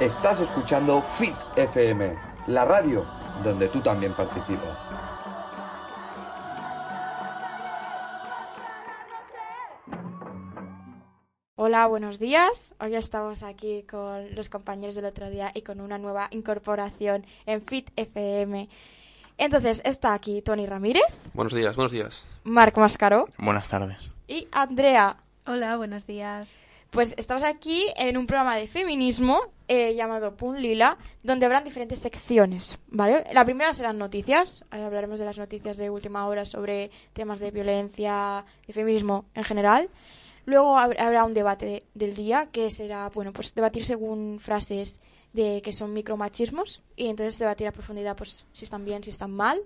Estás escuchando Fit FM, la radio donde tú también participas. Hola, buenos días. Hoy estamos aquí con los compañeros del otro día y con una nueva incorporación en Fit FM. Entonces está aquí Tony Ramírez. Buenos días, buenos días. Marc Mascaro. Buenas tardes. Y Andrea. Hola, buenos días. Pues estamos aquí en un programa de feminismo eh, llamado Pun Lila, donde habrán diferentes secciones, ¿vale? La primera serán noticias, hablaremos de las noticias de última hora sobre temas de violencia, de feminismo en general. Luego habrá un debate del día que será, bueno, pues debatir según frases de que son micromachismos y entonces debatir a profundidad pues si están bien, si están mal.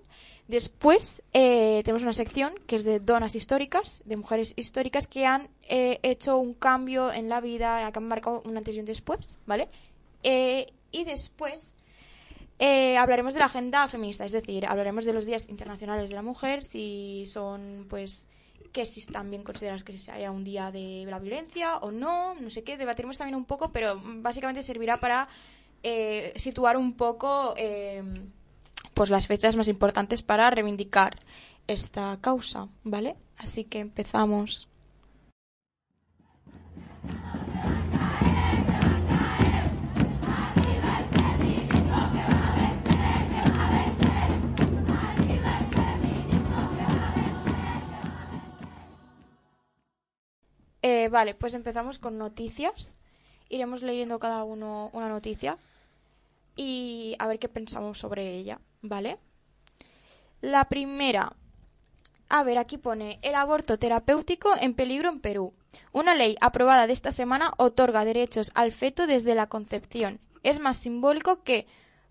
Después eh, tenemos una sección que es de donas históricas, de mujeres históricas que han eh, hecho un cambio en la vida, que han marcado un antes y un después, ¿vale? Eh, y después hablaremos de la agenda feminista, es decir, hablaremos de los días internacionales de la mujer, si son pues que si también consideras que haya un día de la violencia o no, no sé qué, debatiremos también un poco, pero básicamente servirá para situar un poco pues las fechas más importantes para reivindicar esta causa, ¿vale? Así que empezamos. Eh, vale, pues empezamos con noticias. Iremos leyendo cada uno una noticia y a ver qué pensamos sobre ella, ¿vale? La primera. A ver, aquí pone el aborto terapéutico en peligro en Perú. Una ley aprobada de esta semana otorga derechos al feto desde la concepción. Es más simbólico que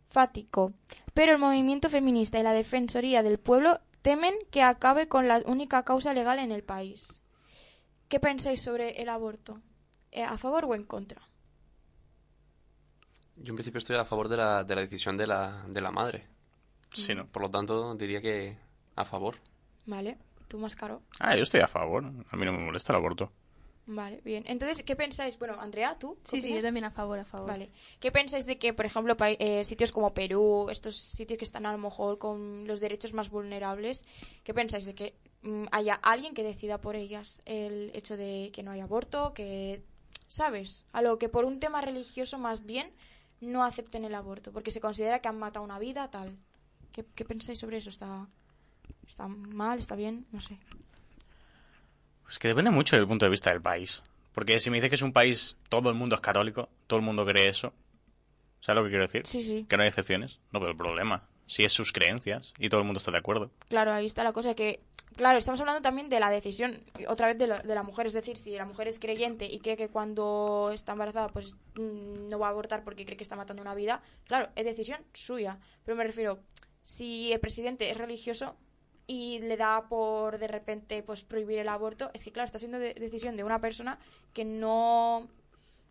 fático. Pero el movimiento feminista y la Defensoría del Pueblo temen que acabe con la única causa legal en el país. ¿Qué pensáis sobre el aborto? Eh, ¿A favor o en contra? Yo en principio estoy a favor de la, de la decisión de la, de la madre. Sí, ¿no? Por lo tanto, diría que a favor. Vale. ¿Tú más caro? Ah, yo estoy a favor. A mí no me molesta el aborto. Vale, bien. Entonces, ¿qué pensáis? Bueno, Andrea, ¿tú? Sí, sí, yo también a favor, a favor. Vale. ¿Qué pensáis de que, por ejemplo, eh, sitios como Perú, estos sitios que están a lo mejor con los derechos más vulnerables, ¿qué pensáis de que mm, haya alguien que decida por ellas el hecho de que no haya aborto, que, ¿sabes? A lo que por un tema religioso más bien no acepten el aborto, porque se considera que han matado una vida, tal. ¿Qué, pensáis sobre eso? ¿Está, ¿Está mal? ¿Está bien? No sé. Pues que depende mucho del punto de vista del país. Porque si me dice que es un país, todo el mundo es católico, todo el mundo cree eso. ¿Sabes lo que quiero decir? Sí, sí. Que no hay excepciones. No, pero el problema, si es sus creencias y todo el mundo está de acuerdo. Claro, ahí está la cosa que Claro, estamos hablando también de la decisión, otra vez de la, de la, mujer, es decir, si la mujer es creyente y cree que cuando está embarazada pues mm, no va a abortar porque cree que está matando una vida, claro, es decisión suya. Pero me refiero, si el presidente es religioso y le da por de repente pues prohibir el aborto, es que claro, está siendo decisión de una persona que no,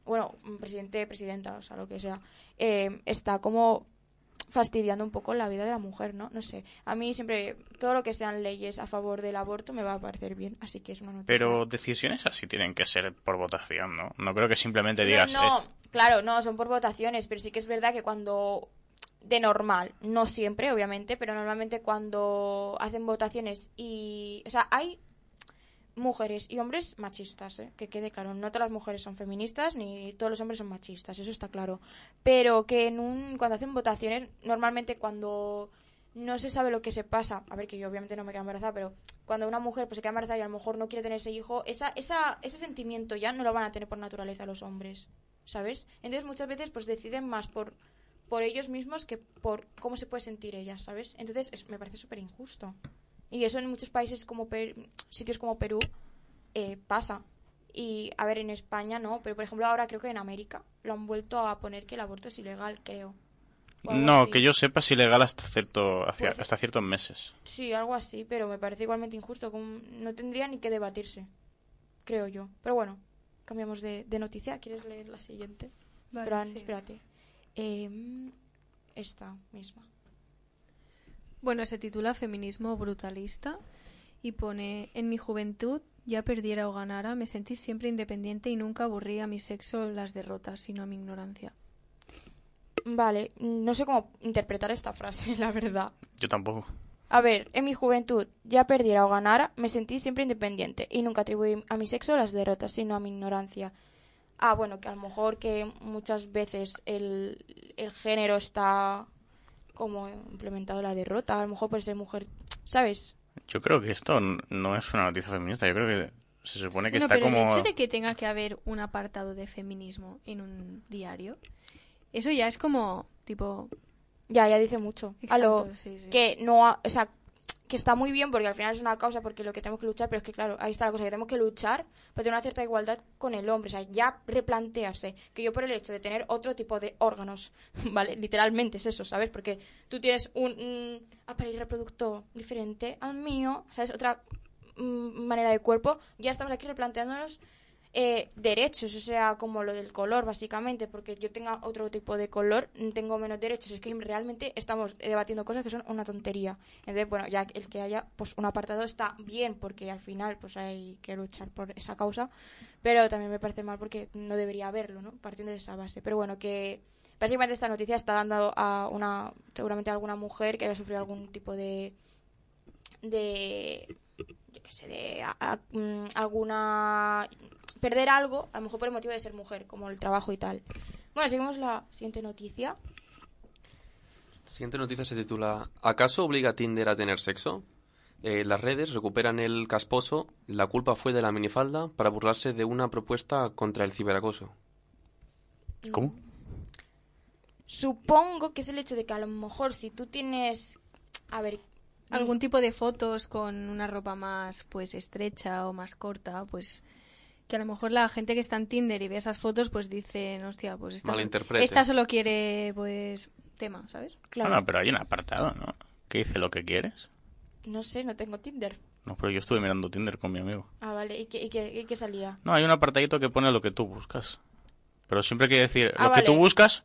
bueno, presidente, presidenta, o sea, lo que sea, eh, está como fastidiando un poco la vida de la mujer, ¿no? No sé. A mí siempre todo lo que sean leyes a favor del aborto me va a parecer bien, así que es una noticia. Pero decisiones así tienen que ser por votación, ¿no? No creo que simplemente digas... No, claro, no, son por votaciones, pero sí que es verdad que cuando de normal, no siempre, obviamente, pero normalmente cuando hacen votaciones y, o sea, hay mujeres y hombres machistas, ¿eh? que quede claro. No todas las mujeres son feministas ni todos los hombres son machistas, eso está claro. Pero que en un, cuando hacen votaciones, normalmente cuando no se sabe lo que se pasa, a ver que yo obviamente no me quedo embarazada, pero cuando una mujer pues se queda embarazada y a lo mejor no quiere tener ese hijo, esa, esa, ese sentimiento ya no lo van a tener por naturaleza los hombres, ¿sabes? Entonces muchas veces pues deciden más por por ellos mismos que por cómo se puede sentir ella, ¿sabes? Entonces me parece súper injusto. Y eso en muchos países como sitios como Perú eh, pasa. Y a ver, en España no, pero por ejemplo ahora creo que en América lo han vuelto a poner que el aborto es ilegal, creo. No, que yo sepa es ilegal hasta cierto pues hasta ciertos meses. Sí, algo así, pero me parece igualmente injusto. No tendría ni que debatirse, creo yo. Pero bueno, cambiamos de, noticia. ¿Quieres leer la siguiente? Vale, espérate. Em, esta misma. Bueno, se titula Feminismo brutalista y pone En mi juventud, ya perdiera o ganara, me sentí siempre independiente y nunca aburría a mi sexo las derrotas, sino a mi ignorancia. Vale, no sé cómo interpretar esta frase, la verdad. Yo tampoco. A ver, en mi juventud, ya perdiera o ganara, me sentí siempre independiente y nunca atribuí a mi sexo las derrotas, sino a mi ignorancia. Ah, bueno, que a lo mejor que muchas veces el, el género está como implementado la derrota, a lo mejor por ser mujer, ¿sabes? Yo creo que esto no es una noticia feminista. Yo creo que se supone que No, está pero como... el hecho de que tenga que haber un apartado de feminismo en un diario, eso ya es como, tipo, Ya, ya dice mucho. a lo Exacto, sí, sí. que no, ha- o sea, que está muy bien porque al final es una causa porque lo que tenemos que luchar, pero es que claro, ahí está la cosa que tenemos que luchar para tener una cierta igualdad con el hombre, o sea, ya replantearse que yo por el hecho de tener otro tipo de órganos, ¿vale? Literalmente es eso, ¿sabes? Porque tú tienes un mm, reproductor diferente al mío, ¿sabes? Otra mm, manera de cuerpo, ya estamos aquí replanteándonos eh, derechos, o sea, como lo del color, básicamente, porque yo tenga otro tipo de color, tengo menos derechos. Es que realmente estamos debatiendo cosas que son una tontería. Entonces, bueno, ya el que haya pues un apartado está bien, porque al final pues hay que luchar por esa causa, pero también me parece mal porque no debería haberlo, ¿no? Partiendo de esa base. Pero bueno, que básicamente esta noticia está dando a una, seguramente a alguna mujer que haya sufrido algún tipo de de yo qué sé, de mm, alguna perder algo, a lo mejor por el motivo de ser mujer, como el trabajo y tal. Bueno, seguimos la siguiente noticia. Siguiente noticia se titula ¿Acaso obliga a Tinder a tener sexo? Eh, las redes recuperan el casposo La culpa fue de la minifalda para burlarse de una propuesta contra el ciberacoso. ¿Cómo? Supongo que es el hecho de que a lo mejor si tú tienes a ver, algún tipo de fotos con una ropa más pues estrecha o más corta, pues que a lo mejor la gente que está en Tinder y ve esas fotos pues dicen, hostia, pues esta, esta solo quiere pues tema, ¿sabes? claro, No, no, pero hay un apartado, ¿no? Que dice lo que quieres. no sé, no tengo Tinder. No, pero yo estuve mirando Tinder con mi amigo. Ah, vale, ¿y qué, y qué- y qué salía? No, hay un apartadito que pone lo que tú buscas. Pero siempre hay que decir Ah, lo que tú buscas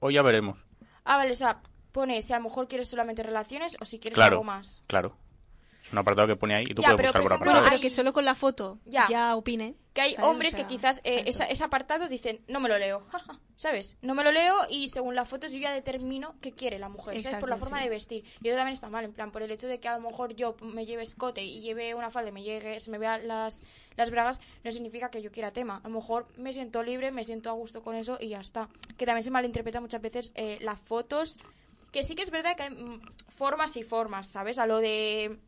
o ya veremos. Ah, vale, o sea, pone si a lo mejor quieres solamente relaciones o si quieres Claro, algo más. claro. Un apartado que pone ahí y tú Ya, puedes buscar por ejemplo, Bueno, apartado. pero que solo con la foto Ya. ya, opine. Que hay ¿sabes? hombres O sea, que quizás eh, esa- ese apartado dicen, no me lo leo, ¿sabes? No me lo leo y según las fotos yo ya determino qué quiere la mujer, ¿sabes? Exacto, Por la forma sí. de vestir. Y eso también está mal, en plan, por el hecho de que a lo mejor yo me lleve escote y lleve una falda y me llegue, se me vean las, las bragas, no significa que yo quiera tema. A lo mejor me siento libre, me siento a gusto con eso y ya está. Que también se malinterpreta muchas veces eh, las fotos, que sí que es verdad que hay mm, formas y formas, ¿sabes? A lo de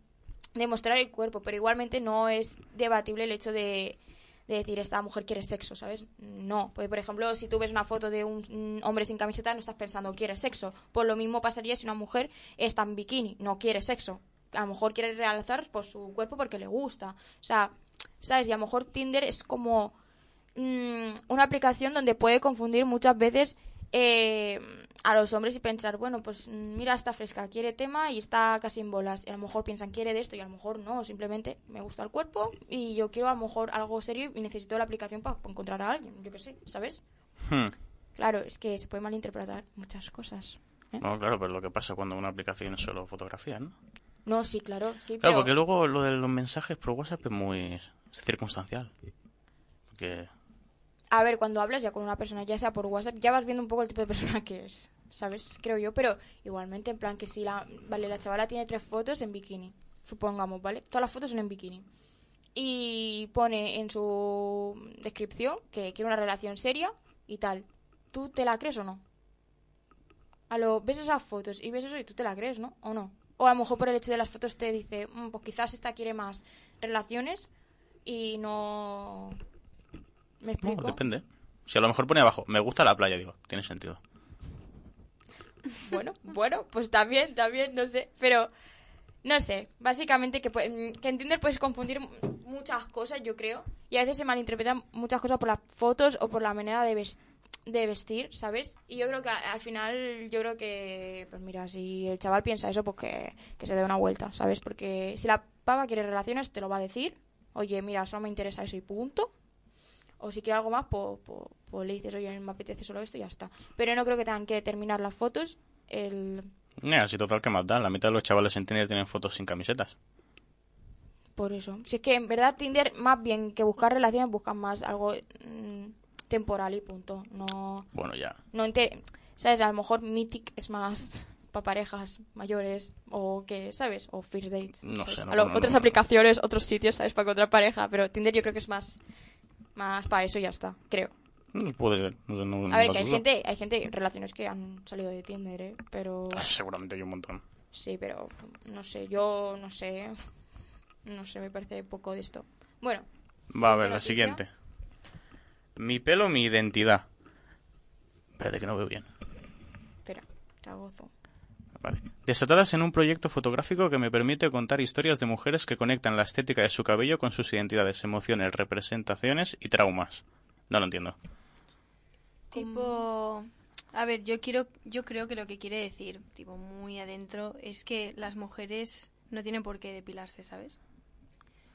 de mostrar el cuerpo, pero igualmente no es debatible el hecho de, de decir esta mujer quiere sexo, ¿sabes? No, pues por ejemplo, si tú ves una foto de un, un hombre sin camiseta, no estás pensando quiere sexo. Por lo mismo pasaría si una mujer está en bikini, no quiere sexo. A lo mejor quiere realzar por su cuerpo porque le gusta. O sea, ¿sabes? Y a lo mejor Tinder es como mm, una aplicación donde puede confundir muchas veces eh, a los hombres y pensar, bueno, pues mm, mira, está fresca, quiere tema y está casi en bolas. Y a lo mejor piensan, quiere de esto y a lo mejor no, simplemente me gusta el cuerpo y yo quiero a lo mejor algo serio y necesito la aplicación para encontrar a alguien, yo qué sé, ¿sabes? Hmm. Claro, es que se puede malinterpretar muchas cosas. ¿eh? No, claro, pero lo que pasa cuando una aplicación es solo fotografía, ¿no? No, sí, claro, sí, Claro, pero... porque luego lo de los mensajes por WhatsApp es muy circunstancial. Porque A ver, cuando hablas ya con una persona, ya sea por WhatsApp, ya vas viendo un poco el tipo de persona que es, ¿sabes? Creo yo, pero igualmente, en plan que si la, vale, la chavala tiene tres fotos en bikini, supongamos, ¿vale? Todas las fotos son en bikini. Y pone en su descripción que quiere una relación seria y tal. ¿Tú te la crees o no? A lo, ves esas fotos y ves eso y tú te la crees, ¿no? ¿O no? O a lo mejor por el hecho de las fotos te dice, "Mm, pues quizás esta quiere más relaciones y no... ¿Me no, explico? depende. Si a lo mejor pone abajo, me gusta la playa, digo, tiene sentido. Bueno, bueno, pues también, también, no sé. Pero, no sé, básicamente que, pue- que en Tinder puedes confundir muchas cosas, yo creo. Y a veces se malinterpretan muchas cosas por las fotos o por la manera de, ves- de vestir, ¿sabes? Y yo creo que al final, yo creo que, pues mira, si el chaval piensa eso, pues que, que se dé una vuelta, ¿sabes? Porque si la pava quiere relaciones, te lo va a decir. Oye, mira, solo me interesa eso y punto. O si quiere algo más, pues, pues, pues le dices, oye, me apetece solo esto y ya está. Pero no creo que tengan que determinar las fotos. El... Mira, si total que más da, la mitad de los chavales en Tinder tienen fotos sin camisetas. Por eso. Si es que en verdad Tinder, más bien que buscar relaciones, buscan más algo mm, temporal y punto. No, Bueno, ya. no ¿sabes? A lo mejor Mythic es más para parejas mayores o que, ¿sabes? O First Dates. No ¿sabes? sé, no otras aplicaciones, otros sitios, ¿sabes? Para encontrar pareja, pero Tinder yo creo que es más, más para eso y ya está, creo. Mm, Puede ser. No sé, no- no A ver, que hay gente, hay gente, relaciones que han salido de Tinder, ¿eh? Pero... Ah, Seguramente hay un montón. Sí, pero no sé, yo no sé. No sé, me parece poco de esto. Bueno. Va a ver, la noticia. siguiente. Mi pelo, mi identidad. Espérate que no veo bien. Espera, te agozo. Desatadas en un proyecto fotográfico que me permite contar historias de mujeres que conectan la estética de su cabello con sus identidades, emociones, representaciones y traumas. No lo entiendo. Tipo, a ver, yo quiero, yo creo que lo que quiere decir, tipo, muy adentro, es que las mujeres no tienen por qué depilarse, ¿sabes?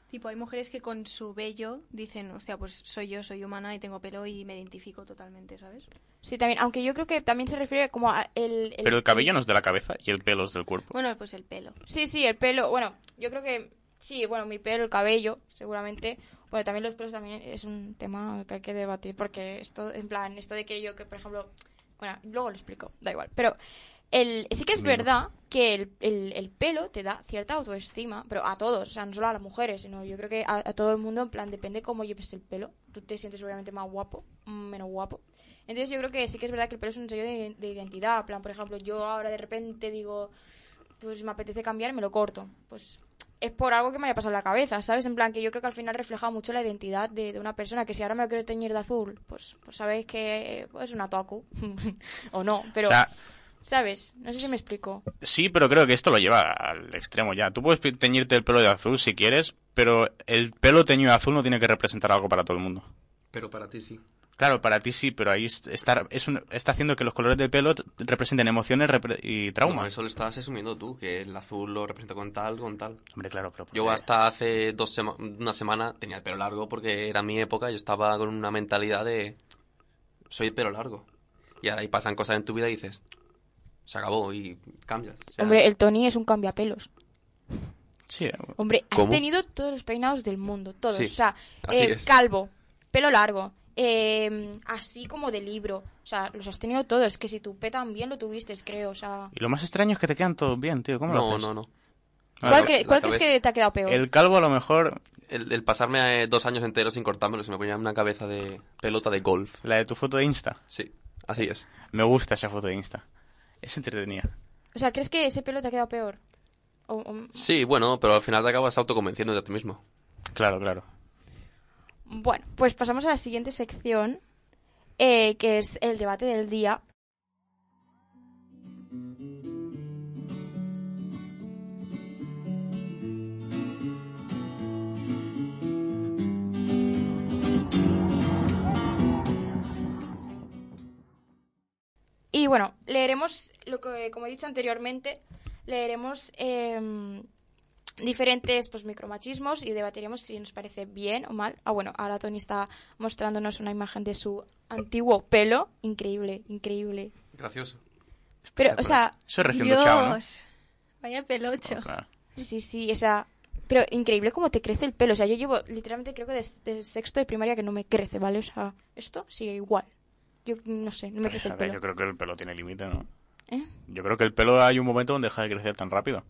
Tipo, hay mujeres que con su vello dicen, hostia, pues soy yo, soy humana y tengo pelo y me identifico totalmente, ¿sabes? Sí, también, aunque yo creo que también se refiere como a el... el- Pero el cabello no es de la cabeza y el pelo es del cuerpo. Bueno, pues el pelo. Sí, sí, el pelo, bueno, yo creo que... Sí, bueno, mi pelo, el cabello, seguramente. Bueno, también los pelos también es un tema que hay que debatir porque esto, en plan, esto de que yo, que por ejemplo... Bueno, luego lo explico, da igual. Pero el, sí que es Mira. verdad que el, el- el pelo te da cierta autoestima, pero a todos, o sea, no solo a las mujeres, sino yo creo que a, a todo el mundo, en plan, depende cómo lleves el pelo. Tú te sientes obviamente más guapo, mm, menos guapo. Entonces yo creo que sí que es verdad que el pelo es un sello de, de identidad. En plan, por ejemplo, yo ahora de repente digo, pues me apetece cambiar me lo corto. Pues es por algo que me haya pasado en la cabeza, ¿sabes? En plan, que yo creo que al final refleja mucho la identidad de, de una persona. Que si ahora me lo quiero teñir de azul, pues, pues sabéis que pues, es una toku. o no, pero, O sea, ¿sabes? No sé si me explico. sí, pero creo que esto lo lleva al extremo ya. Tú puedes teñirte el pelo de azul si quieres, pero el pelo teñido de azul no tiene que representar algo para todo el mundo. Pero para ti sí. Claro, para ti sí, pero ahí est- está, es un- está haciendo que los colores del pelo representen emociones repre- y No, traumas. eso lo estás asumiendo tú, que el azul lo representa con tal, con tal. Hombre, claro, pero... Yo hasta hace dos sema- una semana tenía el pelo largo porque era mi época, yo estaba con una mentalidad de soy el pelo largo. Y ahora ahí pasan cosas en tu vida y dices, se acabó y cambias. O sea, Hombre, el Tony es un cambiapelos. Sí, eh, Hombre, has ¿Cómo? tenido todos los peinados del mundo, todos. Sí, o sea, eh, es. calvo, pelo largo, eh, así como de libro. O sea, los has tenido todos. Que si tu P también lo tuviste, creo. O sea, Y lo más extraño es que te quedan todos bien, tío. ¿Cómo lo no, haces? no, no. Ah, ¿cuál, cre- cuál crees que te ha quedado peor? El calvo a lo mejor, El, el pasarme eh, dos años enteros sin cortármelo, se me ponía una cabeza de pelota de golf. la de tu foto de Insta. Sí, así es. Me gusta esa foto de Insta. Es entretenida. O sea, ¿crees que ese pelo te ha quedado peor? O- o- Sí, bueno, pero al final te acabas autoconvenciendo de ti mismo. Claro, claro. Bueno, pues pasamos a la siguiente sección, eh, que es el debate del día. Y bueno, leeremos lo que, como he dicho anteriormente, leeremos em, diferentes pues micromachismos y debatiremos si nos parece bien o mal. Ah, bueno, ahora Tony está mostrándonos una imagen de su antiguo pelo. Increíble, increíble. Gracioso. Pero, o sea, Eso es recién duchado, ¿no? Dios, vaya pelocho. Oh, claro. sí, sí, o sea, pero increíble cómo te crece el pelo. O sea, yo llevo literalmente creo que desde sexto de primaria que no me crece, ¿vale? O sea, esto sigue igual. Yo no sé, no me crece el pelo. yo creo que el pelo tiene límite, ¿no? ¿Eh? Yo creo que el pelo hay un momento donde deja de crecer tan rápido.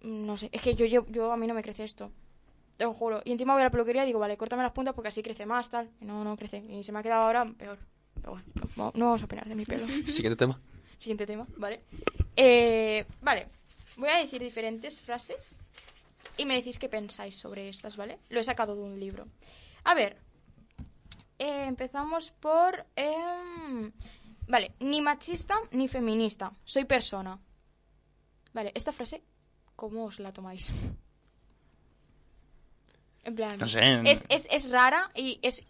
No sé, es que yo, yo, yo a mí no me crece esto. Te lo juro. Y encima voy a la peluquería y digo, vale, córtame las puntas porque así crece más, tal. Y no, no crece. Y se me ha quedado ahora peor. Pero bueno, no, no vamos a opinar de mi pelo. Siguiente tema. Siguiente tema, ¿vale? Eh, vale, voy a decir diferentes frases y me decís qué pensáis sobre estas, ¿vale? Lo he sacado de un libro. A ver, eh, empezamos por... em, vale, ni machista ni feminista, soy persona. Vale, esta frase, ¿cómo os la tomáis? En plan, No sé. es, es, es rara y es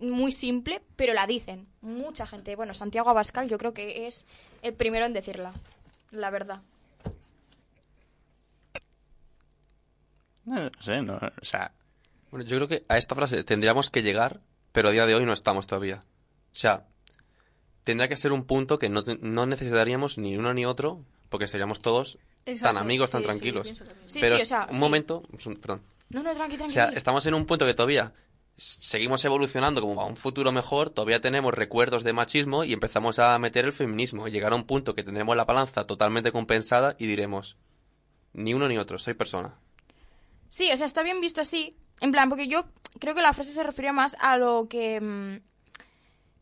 muy simple, pero la dicen. Mucha gente. Bueno, Santiago Abascal yo creo que es el primero en decirla. La verdad. No sé, no, o sea, Bueno, yo creo que a esta frase tendríamos que llegar, pero a día de hoy no estamos todavía. O sea, tendría que ser un punto que no, no necesitaríamos ni uno ni otro, porque seríamos todos Exacto, tan amigos, tan sí, tranquilos. Sí, pero o sea, un momento, perdón. No, no, tranqui, O sea, estamos en un punto que todavía seguimos evolucionando como a un futuro mejor, todavía tenemos recuerdos de machismo y empezamos a meter el feminismo. Y llegar a un punto que tendremos la balanza totalmente compensada y diremos, ni uno ni otro, soy persona. Sí, o sea, está bien visto así. En plan, porque yo creo que la frase se refería más a lo que mm,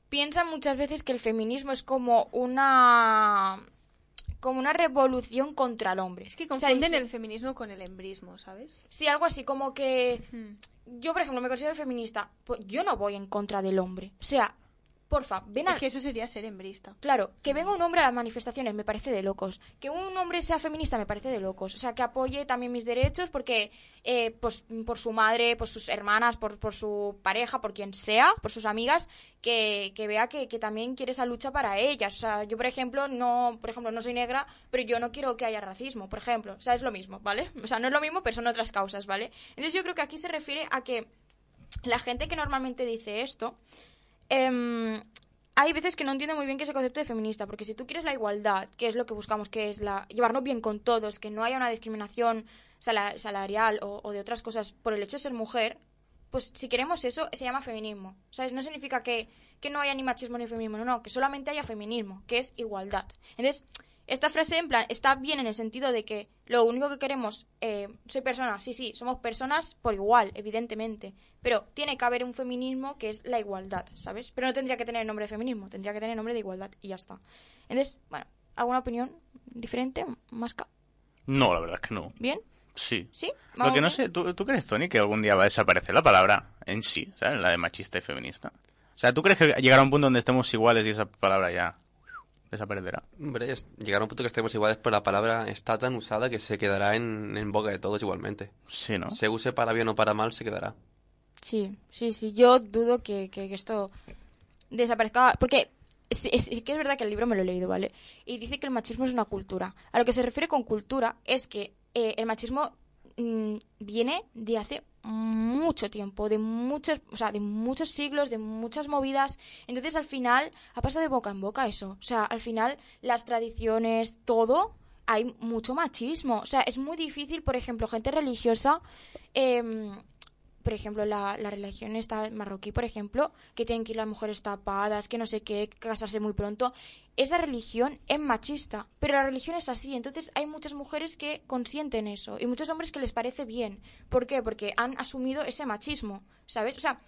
piensan muchas veces que el feminismo es como una como una revolución contra el hombre. Es que O sea, confunden el feminismo con el embrismo, ¿sabes? Sí, algo así como que yo, por ejemplo, me considero feminista. Pues yo no voy en contra del hombre. O sea, porfa, ven a... Es que eso sería ser embrista. Claro, que venga un hombre a las manifestaciones me parece de locos. Que un hombre sea feminista me parece de locos. O sea, que apoye también mis derechos porque, eh, pues, por su madre, por sus hermanas, por, por su pareja, por quien sea, por sus amigas, que, que vea que, que también quiere esa lucha para ellas. O sea, yo, por ejemplo, no, por ejemplo, no soy negra, pero yo no quiero que haya racismo, por ejemplo. O sea, es lo mismo, ¿vale? O sea, no es lo mismo, pero son otras causas, ¿vale? Entonces yo creo que aquí se refiere a que la gente que normalmente dice esto, em, hay veces que no entiendo muy bien qué es el concepto de feminista, porque si tú quieres la igualdad, que es lo que buscamos, que es la llevarnos bien con todos, que no haya una discriminación sala- salarial o, o de otras cosas por el hecho de ser mujer, pues si queremos eso, se llama feminismo. ¿Sabes? No significa que, que no haya ni machismo ni feminismo, no, no, que solamente haya feminismo, que es igualdad. Entonces, esta frase, en plan, está bien en el sentido de que lo único que queremos, eh, soy persona, sí, sí, somos personas por igual, evidentemente, pero tiene que haber un feminismo que es la igualdad, ¿sabes? Pero no tendría que tener nombre de feminismo, tendría que tener nombre de igualdad y ya está. Entonces, bueno, ¿alguna opinión diferente? ¿Masca? No, la verdad es que no. ¿Bien? Sí. ¿Sí? Lo ¿Vamos que no sé, ¿tú, tú crees, Tony, que algún día va a desaparecer la palabra en sí, ¿sabes? La de machista y feminista. O sea, ¿tú crees que llegará un punto donde estemos iguales y esa palabra ya desaparecerá? Hombre, es- llegar a un punto que estemos iguales, pero la palabra está tan usada que se quedará en, en boca de todos igualmente. Sí, ¿no? Se use para bien o para mal, se quedará. Sí, sí, sí. Yo dudo que, que- que esto desaparezca. Porque sí, es, sí que es verdad que el libro me lo he leído, ¿vale? Y dice que el machismo es una cultura. A lo que se refiere con cultura es que eh, el machismo mm, viene de hace mucho tiempo, de muchos, o sea, de muchos siglos, de muchas movidas. Entonces, al final, ha pasado de boca en boca eso. O sea, al final, las tradiciones, todo, hay mucho machismo. O sea, es muy difícil, por ejemplo, gente religiosa. em, por ejemplo, la, la religión está marroquí, por ejemplo, que tienen que ir las mujeres tapadas, que no sé qué, casarse muy pronto. Esa religión es machista, pero la religión es así. Entonces hay muchas mujeres que consienten eso y muchos hombres que les parece bien. ¿Por qué? Porque han asumido ese machismo, ¿sabes? O sea,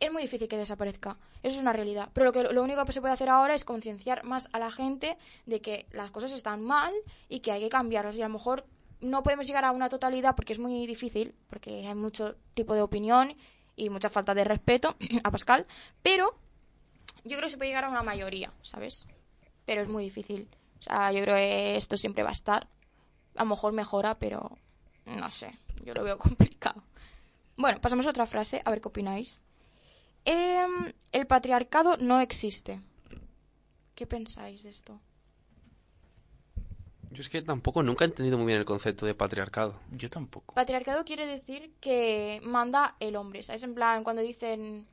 es muy difícil que desaparezca. Eso es una realidad. Pero lo, que, lo único que se puede hacer ahora es concienciar más a la gente de que las cosas están mal y que hay que cambiarlas. Y a lo mejor no podemos llegar a una totalidad porque es muy difícil, porque hay mucho tipo de opinión y mucha falta de respeto a Pascal. Pero yo creo que se puede llegar a una mayoría, ¿sabes? Pero es muy difícil. O sea, yo creo que esto siempre va a estar. A lo mejor mejora, pero no sé. Yo lo veo complicado. Bueno, pasamos a otra frase, a ver qué opináis. Em, el patriarcado no existe. ¿Qué pensáis de esto? Yo es que tampoco nunca he entendido muy bien el concepto de patriarcado. Yo tampoco. Patriarcado quiere decir que manda el hombre, ¿sabes? En plan, cuando dicen,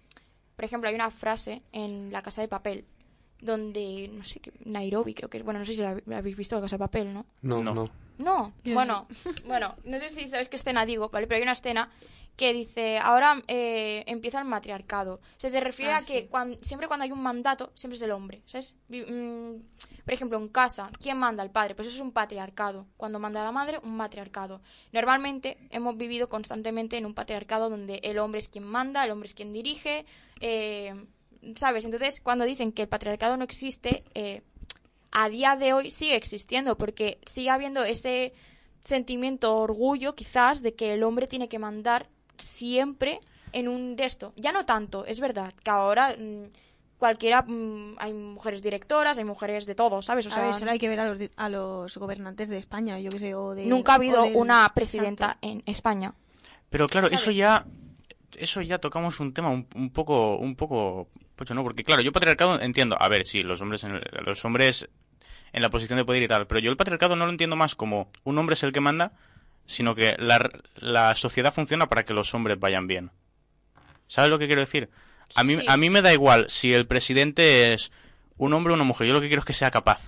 por ejemplo, hay una frase en La Casa de Papel, donde, no sé, qué- Nairobi creo que es, bueno, no sé si la, la habéis visto La Casa de Papel, ¿no? No, No. no. No, bueno, bueno, no sé si sabes qué escena digo, ¿vale? Pero hay una escena que dice, ahora eh, empieza el matriarcado. O sea, se refiere Ah, a que sí. siempre cuando hay un mandato, siempre es el hombre, ¿sabes? Mm, por ejemplo, en casa, ¿quién manda? El padre. Pues eso es un patriarcado. Cuando manda la madre, un matriarcado. Normalmente hemos vivido constantemente en un patriarcado donde el hombre es quien manda, el hombre es quien dirige, eh, ¿sabes? Entonces, cuando dicen que el patriarcado no existe, eh, a día de hoy sigue existiendo porque sigue habiendo ese sentimiento, orgullo quizás de que el hombre tiene que mandar siempre en un de esto. Ya no tanto, es verdad, que ahora mm, cualquiera, mm, hay mujeres directoras, hay mujeres de todo, ¿sabes? O A sea, ver, solo hay que ver a los, di- a los gobernantes de España, yo que sé, o de... nunca ha habido del- una presidenta Exacto. en España. Pero claro, eso ya eso ya tocamos un tema un, un poco un poco pocho, ¿no? Porque claro, yo patriarcado entiendo, a ver, sí, los hombres en el- los hombres en la posición de poder y tal, pero yo el patriarcado no lo entiendo más como un hombre es el que manda, sino que la, la sociedad funciona para que los hombres vayan bien. ¿Sabes lo que quiero decir? A mí, Sí. a mí me da igual si el presidente es un hombre o una mujer. Yo lo que quiero es que sea capaz.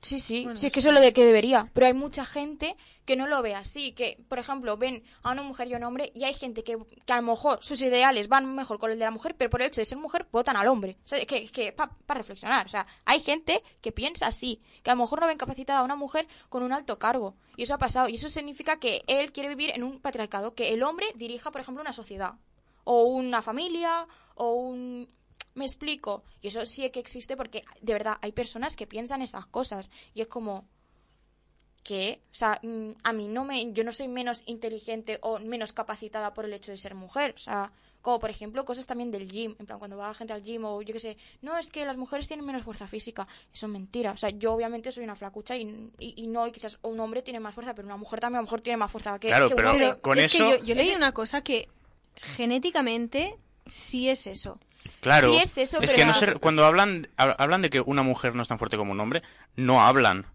Sí, sí, Bueno, sí, es que eso es lo de que debería. Pero hay mucha gente que no lo ve así. Que, por ejemplo, ven a una mujer y a un hombre y hay gente que, que a lo mejor sus ideales van mejor con el de la mujer, pero por el hecho de ser mujer votan al hombre. O sea, que, es que para reflexionar. O sea, hay gente que piensa así. Que a lo mejor no ven capacitada a una mujer con un alto cargo. Y eso ha pasado. Y eso significa que él quiere vivir en un patriarcado. Que el hombre dirija, por ejemplo, una sociedad. O una familia. O un... Me explico. Y eso sí que existe porque, de verdad, hay personas que piensan esas cosas. Y es como, ¿qué? O sea, mm, a mí no me... Yo no soy menos inteligente o menos capacitada por el hecho de ser mujer. O sea, como por ejemplo cosas también del gym. En plan, cuando va la gente al gym o yo qué sé. No, es que las mujeres tienen menos fuerza física. Eso es mentira. O sea, yo obviamente soy una flacucha y, y, y no, y quizás un hombre tiene más fuerza, pero una mujer también a lo mejor tiene más fuerza que, Claro, que un pero- hombre. Pero con es eso- que yo, yo leí una cosa que genéticamente sí es eso. Claro. Sí es eso, que pero- no sé, cuando hablan, hab- hablan de que una mujer no es tan fuerte como un hombre, no hablan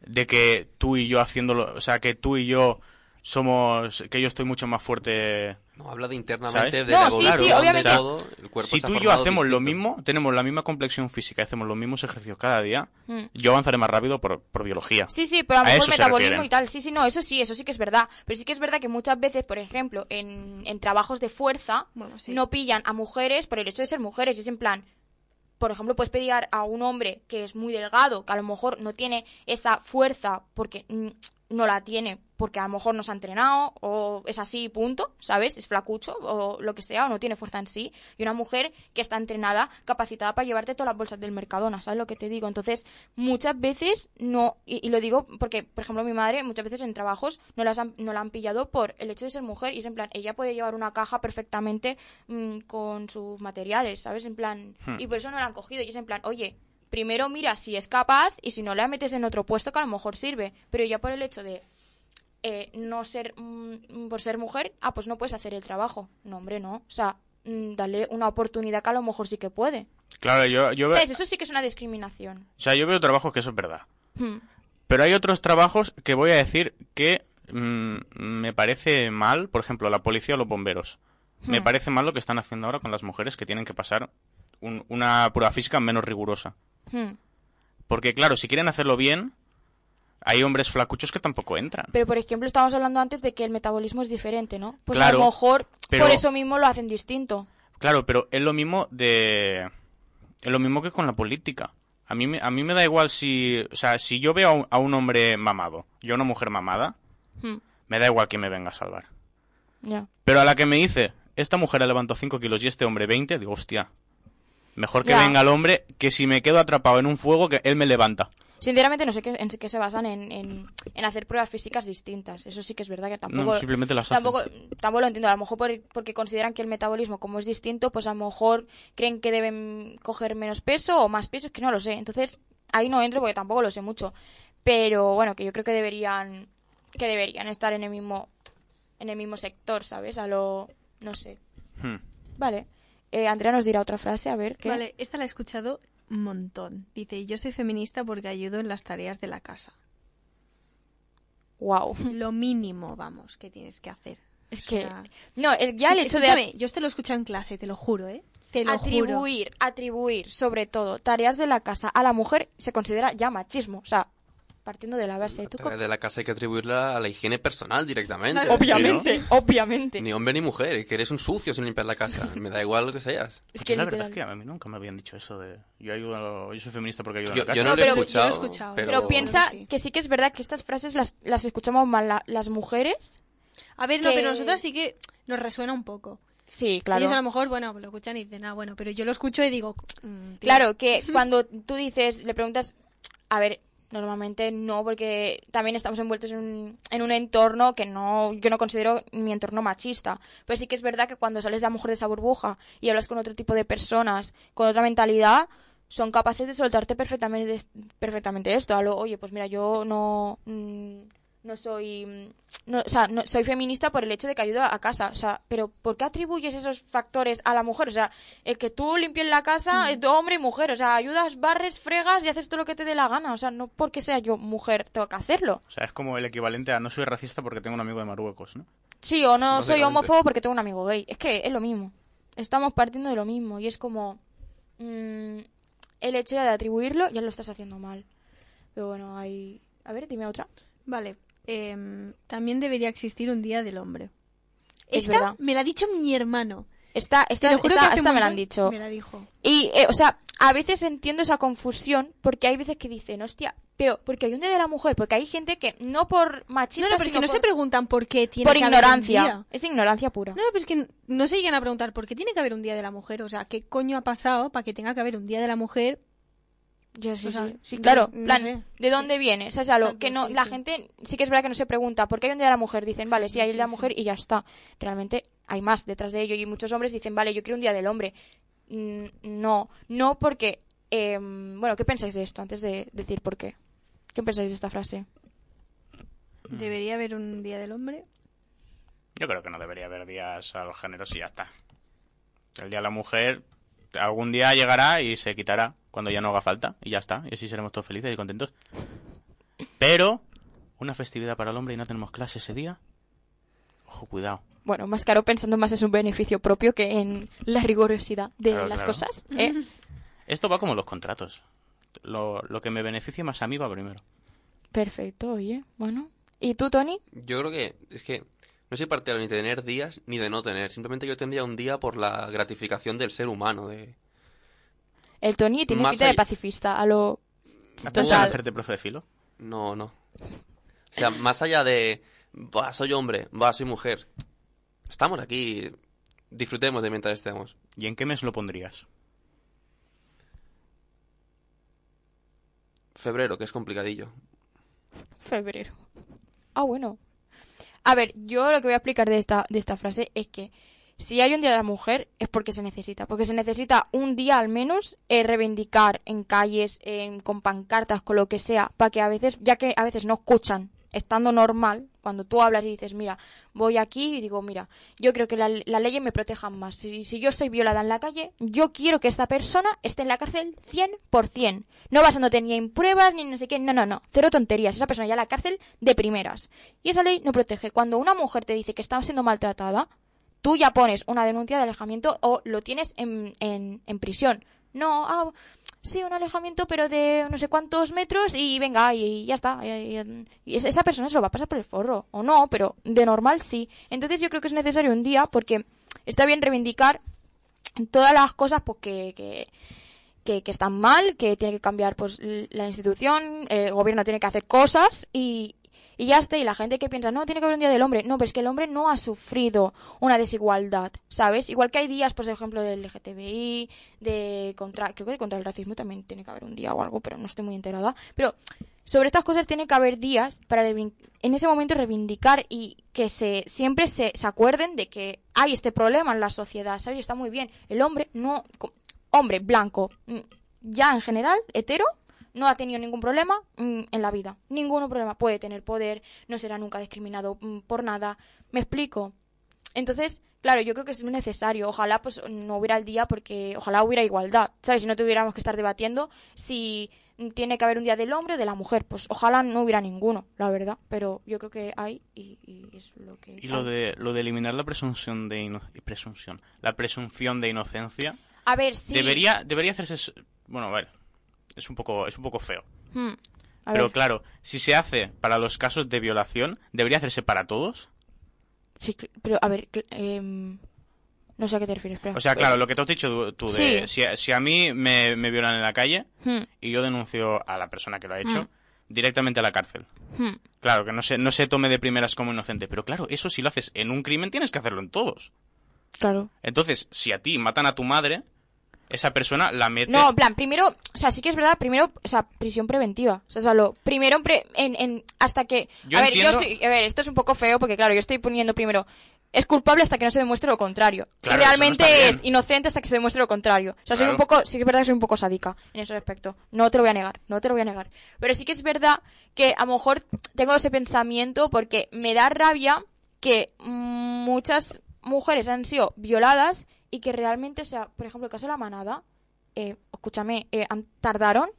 de que tú y yo haciéndolo, o sea, que tú y yo somos, que yo estoy mucho más fuerte. No, habla de internamente ¿Sabes? de No, la sí, sí, obviamente. de todo. El cuerpo si tú y yo hacemos lo mismo, tenemos la misma complexión física, hacemos los mismos ejercicios cada día, Mm. yo avanzaré más rápido por, por biología. Sí, sí, pero a lo mejor metabolismo y tal. Sí, sí, no, eso sí, eso sí que es verdad. Pero sí que es verdad que muchas veces, por ejemplo, en, en trabajos de fuerza, Bueno, sí. no pillan a mujeres por el hecho de ser mujeres. Y es en plan, por ejemplo, puedes pedir a un hombre que es muy delgado, que a lo mejor no tiene esa fuerza porque mm, no la tiene, porque a lo mejor no se ha entrenado, o es así, punto, ¿sabes? Es flacucho, o lo que sea, o no tiene fuerza en sí. Y una mujer que está entrenada, capacitada para llevarte todas las bolsas del Mercadona, ¿sabes lo que te digo? Entonces, muchas veces no, y, y lo digo porque, por ejemplo, mi madre, muchas veces en trabajos no, las han- no la han pillado por el hecho de ser mujer, y es en plan, ella puede llevar una caja perfectamente mm, con sus materiales, ¿sabes? En plan, Hmm. y por eso no la han cogido, y es en plan, oye, primero mira si es capaz y si no la metes en otro puesto que a lo mejor sirve, pero ya por el hecho de eh, no ser mm, por ser mujer, ah, pues no puedes hacer el trabajo. No, hombre, no. O sea, mm, dale una oportunidad que a lo mejor sí que puede. Claro, yo, yo, ve- ¿Sabes? Eso sí que es una discriminación. o sea, yo veo trabajos que eso es verdad. Hmm. Pero hay otros trabajos que voy a decir que mm, me parece mal, por ejemplo, la policía o los bomberos. Me Hmm. parece mal lo que están haciendo ahora con las mujeres que tienen que pasar un- una prueba física menos rigurosa. Hmm. Porque, claro, si quieren hacerlo bien, hay hombres flacuchos que tampoco entran. Pero, por ejemplo, estábamos hablando antes de que el metabolismo es diferente, ¿no? Pues Claro, a lo mejor pero- por eso mismo lo hacen distinto. Claro, pero es lo mismo de... Es lo mismo que con la política. A mí, me- a mí me da igual si... O sea, si yo veo a un, a un hombre mamado y a una mujer mamada, Hmm. me da igual que me venga a salvar. Pero a la que me dice, esta mujer ha levantado 5 kilos y este hombre 20, digo, hostia. Mejor que Ya. venga el hombre que si me quedo atrapado en un fuego que él me levanta. Sinceramente no sé qué, en qué se basan en, en, en hacer pruebas físicas distintas. Eso sí que es verdad que tampoco... No, simplemente las hacen. tampoco, tampoco lo entiendo. A lo mejor por- porque consideran que el metabolismo, como es distinto, pues a lo mejor creen que deben coger menos peso o más peso, es que no lo sé. Entonces, ahí no entro porque tampoco lo sé mucho. Pero bueno, que yo creo que deberían que deberían estar en el mismo en el mismo sector, ¿sabes? A lo no sé. Hmm. Vale. Eh, Andrea nos dirá otra frase, a ver qué. Vale, esta la he escuchado un montón. Dice, yo soy feminista porque ayudo en las tareas de la casa. Wow. Lo mínimo, vamos, que tienes que hacer. Es O que no, el, ya el hecho de yo esto lo he escuchado en clase, te lo juro, ¿eh? Te lo juro. atribuir, atribuir, sobre todo, tareas de la casa a la mujer se considera ya machismo. O sea, partiendo de la base. ¿tú De la casa hay que atribuirla a la higiene personal directamente. Claro. Obviamente, obviamente. Ni hombre ni mujer, que eres un sucio sin limpiar la casa. Me da igual lo que seas. Es que la verdad literal. es que a mí nunca me habían dicho eso de... Yo, ayudo a yo soy feminista porque ayudo a Yo, la casa. yo no, No, lo he pero- yo lo he escuchado, escuchado, pero... Pero piensa sí. que sí que es verdad que estas frases las, las escuchamos mal la- las mujeres. A ver, no, que- pero nosotras sí que nos resuena un poco. Sí, claro. Ellos a lo mejor, bueno, lo escuchan y dicen, ah, bueno, pero yo lo escucho y digo, mm. Claro, que cuando tú dices, le preguntas, a ver, normalmente no, porque también estamos envueltos en un, en un entorno que no, yo no considero mi entorno machista. Pero sí que es verdad que cuando sales de a lo mejor de esa burbuja y hablas con otro tipo de personas, con otra mentalidad, son capaces de soltarte perfectamente, perfectamente esto. Oye, pues mira, yo no, mm, no soy, mm, no, o sea, no, soy feminista por el hecho de que ayudo a casa. O sea, pero ¿por qué atribuyes esos factores a la mujer? O sea, el que tú limpies la casa es de hombre y mujer. O sea, ayudas, barres, fregas y haces todo lo que te dé la gana. O sea, no porque sea yo mujer tengo que hacerlo. O sea, es como el equivalente a no soy racista porque tengo un amigo de Marruecos, ¿no? Sí, o no soy homófobo porque tengo un amigo gay. Es que es lo mismo. Estamos partiendo de lo mismo. Y es como. mm, el hecho ya de atribuirlo ya lo estás haciendo mal. Pero bueno, hay... A ver, dime otra. Vale. Em, también debería existir un día del hombre. Es Esta verdad. me la ha dicho mi hermano. Esta, esta, me la han dicho. Me la dijo. Y, eh, o sea, a veces entiendo esa confusión porque hay veces que dicen, hostia, pero porque hay un día de la mujer, porque hay gente que no por machista, No, no, pero es que sino no por, se preguntan por qué tiene por que haber un ignorancia. día. Es ignorancia pura. No, no, pero es que no se llegan a preguntar por qué tiene que haber un día de la mujer. O sea, ¿qué coño ha pasado para que tenga que haber un día de la mujer? Yo sí, O sea, sí, sí, no claro. sé, no plan, sé. ¿de dónde viene? O sea, es algo Exacto, que no, sí, la sí. gente sí que es verdad que no se pregunta, ¿por qué hay un día de la mujer? Dicen, vale, sí, hay el día de la mujer y ya está. Realmente hay más detrás de ello y muchos hombres dicen, vale, yo quiero un día del hombre. Mm, No, no porque... eh, bueno, ¿qué pensáis de esto antes de decir por qué? ¿Qué pensáis de esta frase? ¿Debería haber un día del hombre? Yo creo que no debería haber días a los géneros y ya está. El día de la mujer algún día llegará y se quitará cuando ya no haga falta y ya está. Y así seremos todos felices y contentos. Pero una festividad para el hombre y no tenemos clase ese día. Ojo, cuidado. Bueno, más caro pensando más en su beneficio propio que en la rigurosidad de Claro, las claro. cosas. ¿eh? Esto va como los contratos. Lo, lo que me beneficie más a mí va primero. Perfecto, oye, bueno. ¿Y tú, Tony? Yo creo que es que no soy partidario ni de tener días ni de no tener. Simplemente yo tendría un día por la gratificación del ser humano. De... El Tony tiene pinta de pacifista, a lo... ¿Has pensado en hacerte profe de filo? No, no. O sea, más allá de, va, soy hombre, va, soy mujer. Estamos aquí, disfrutemos de mientras estemos. ¿Y en qué mes lo pondrías? Febrero, que es complicadillo. Febrero. Ah, bueno. A ver, yo lo que voy a explicar de esta, de esta frase es que si hay un día de la mujer es porque se necesita. Porque se necesita un día al menos eh, reivindicar en calles, con pancartas, con lo que sea, para que a veces, ya que a veces no escuchan, estando normal, cuando tú hablas y dices, mira, voy aquí y digo, mira, yo creo que la, las leyes me protejan más. Si, si yo soy violada en la calle, yo quiero que esta persona esté en la cárcel 100%. No basándote ni en pruebas ni en no sé qué. No, no, no. Cero tonterías. Esa persona ya a la cárcel de primeras. Y esa ley no protege. Cuando una mujer te dice que está siendo maltratada, tú ya pones una denuncia de alejamiento o lo tienes en, en, en prisión. No, ah, sí, un alejamiento, pero de no sé cuántos metros y venga, y, ya está. Y, y- y es- esa persona se lo va a pasar por el forro. O no, pero de normal sí. Entonces yo creo que es necesario un día porque está bien reivindicar todas las cosas pues que, que, que, que están mal, que tiene que cambiar pues la institución, el gobierno tiene que hacer cosas y, y ya está. Y la gente que piensa, no, tiene que haber un día del hombre. No, pero es que el hombre no ha sufrido una desigualdad, ¿sabes? Igual que hay días, por ejemplo, del LGTBI, de contra, creo que de contra el racismo también tiene que haber un día o algo, pero no estoy muy enterada. Pero sobre estas cosas tiene que haber días para en ese momento reivindicar y que se siempre se, se acuerden de que hay este problema en la sociedad, ¿sabes? Y está muy bien. El hombre no hombre blanco, mm, ya en general, hetero, no ha tenido ningún problema mm, en la vida. Ningún problema. Puede tener poder, no será nunca discriminado mm, por nada. ¿Me explico? Entonces, claro, yo creo que es muy necesario. Ojalá pues no hubiera el día porque ojalá hubiera igualdad, ¿sabes? Si no tuviéramos que estar debatiendo si tiene que haber un día del hombre o de la mujer, pues ojalá no hubiera ninguno, la verdad. Pero yo creo que hay y, y es lo que... Y lo de, lo de eliminar la presunción de ino- presunción, la presunción de inocencia A ver, sí. debería debería hacerse bueno, a ver, es un poco es un poco feo. Hmm, Pero ver, claro, si se hace para los casos de violación, debería hacerse para todos. sí, pero a ver, em, no sé a qué te refieres. espera. O sea, claro, lo que te has dicho tú- de Sí. si, a- si a mí me, me violan en la calle Hmm, y yo denuncio a la persona que lo ha hecho Mm. directamente a la cárcel. hmm. Claro, que no se, no se tome de primeras como inocente, pero claro, eso si lo haces en un crimen tienes que hacerlo en todos. Claro. Entonces, si a ti matan a tu madre, esa persona la mete... No, en plan, primero, o sea, sí que es verdad, primero, o sea, prisión preventiva. O sea, lo, primero, en, pre- en, en- hasta que... Yo a ver, entiendo- yo soy, a ver, esto es un poco feo porque, claro, yo estoy poniendo primero, es culpable hasta que no se demuestre lo contrario. Claro, y eso no realmente es inocente hasta que se demuestre lo contrario. O sea, soy un poco, sí que es verdad que soy un poco sádica en ese aspecto. No te lo voy a negar, no te lo voy a negar. Pero sí que es verdad que a lo mejor tengo ese pensamiento porque me da rabia que muchas mujeres han sido violadas y que realmente, o sea, por ejemplo, el caso de la manada, eh, escúchame, eh, tardaron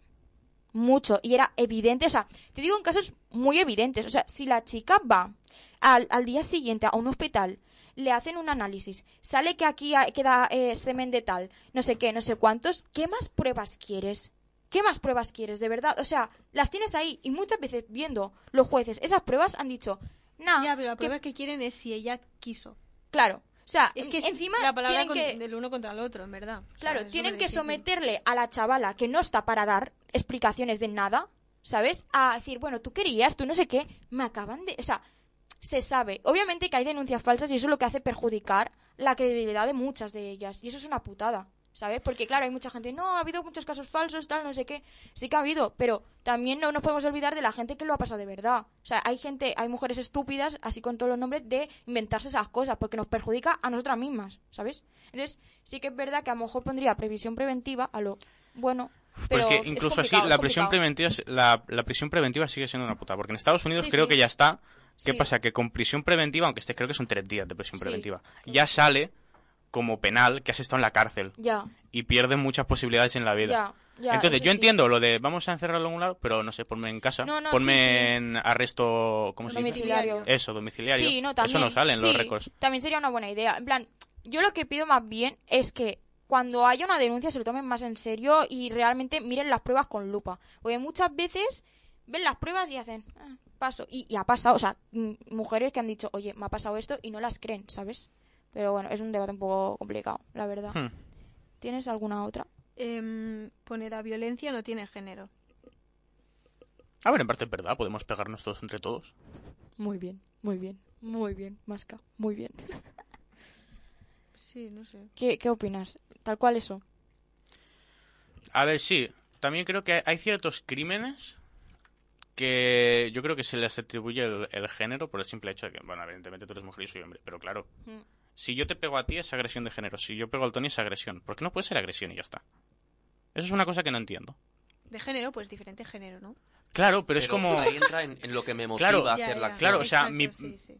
mucho y era evidente, o sea, te digo en casos muy evidentes, o sea, si la chica va al, al día siguiente a un hospital, le hacen un análisis, sale que aquí queda eh, semen de tal, no sé qué, no sé cuántos, ¿qué más pruebas quieres? ¿qué más pruebas quieres, de verdad? O sea, las tienes ahí y muchas veces viendo los jueces esas pruebas han dicho, no, Ya, pero la que- prueba que quieren es si ella quiso. claro. O sea, Es que encima la palabra con- que, del uno contra el otro, en verdad. O Claro, tienen que someterle a la chavala que no está para dar explicaciones de nada, ¿sabes? A decir, bueno, tú querías, tú no sé qué, me acaban de... O sea, se sabe. Obviamente que hay denuncias falsas y eso es lo que hace perjudicar la credibilidad de muchas de ellas. Y eso es una putada, ¿sabes? Porque claro, hay mucha gente, no, ha habido muchos casos falsos, tal, no sé qué. Sí que ha habido, pero también no nos podemos olvidar de la gente que lo ha pasado de verdad. O sea, hay gente, hay mujeres estúpidas, así con todos los nombres, de inventarse esas cosas, porque nos perjudica a nosotras mismas, ¿sabes? Entonces, sí que es verdad que a lo mejor pondría previsión preventiva a lo bueno. Pero Porque incluso así, la prisión, preventiva, la, la prisión preventiva sigue siendo una puta. Porque en Estados Unidos Sí, creo sí. que ya está. ¿Qué Sí. pasa? Que con prisión preventiva, aunque este creo que son tres días de prisión preventiva, ya sale como penal que has estado en la cárcel. Ya, Y pierdes muchas posibilidades en la vida. ya, ya. Entonces, yo sí. entiendo lo de vamos a encerrarlo en un lado, pero no sé, ponme en casa. No, no, ponme sí, sí. en arresto. ¿Cómo se dice? Domiciliario. Eso, domiciliario. Sí, no, también. Eso no sale en los récords. También sería una buena idea. En plan, yo lo que pido más bien es que cuando haya una denuncia se lo tomen más en serio y realmente miren las pruebas con lupa. Porque muchas veces ven las pruebas y hacen, "Ah, paso. Y, y ha pasado, o sea, mujeres que han dicho, oye, me ha pasado esto y no las creen, ¿sabes? Pero bueno, es un debate un poco complicado, la verdad. Hmm. ¿Tienes alguna otra? Em, pone la violencia no tiene género. A ver, en parte es verdad, podemos pegarnos todos entre todos. Muy bien, muy bien, muy bien, Masca, muy bien. Sí, no sé. ¿Qué, qué opinas? Tal cual eso. A ver, sí. También creo que hay ciertos crímenes que yo creo que se les atribuye el, el género por el simple hecho de que, bueno, evidentemente tú eres mujer y soy hombre, pero claro, Mm. Si yo te pego a ti es agresión de género, si yo pego al Tony es agresión. ¿Por qué no puede ser agresión y ya está? Eso es una cosa que no entiendo. De género, pues diferente género, ¿no? Claro, pero es como... Ahí entra en, en lo que me motiva Claro. a Ya, la. Claro, o sea, Exacto, mi- sí, sí.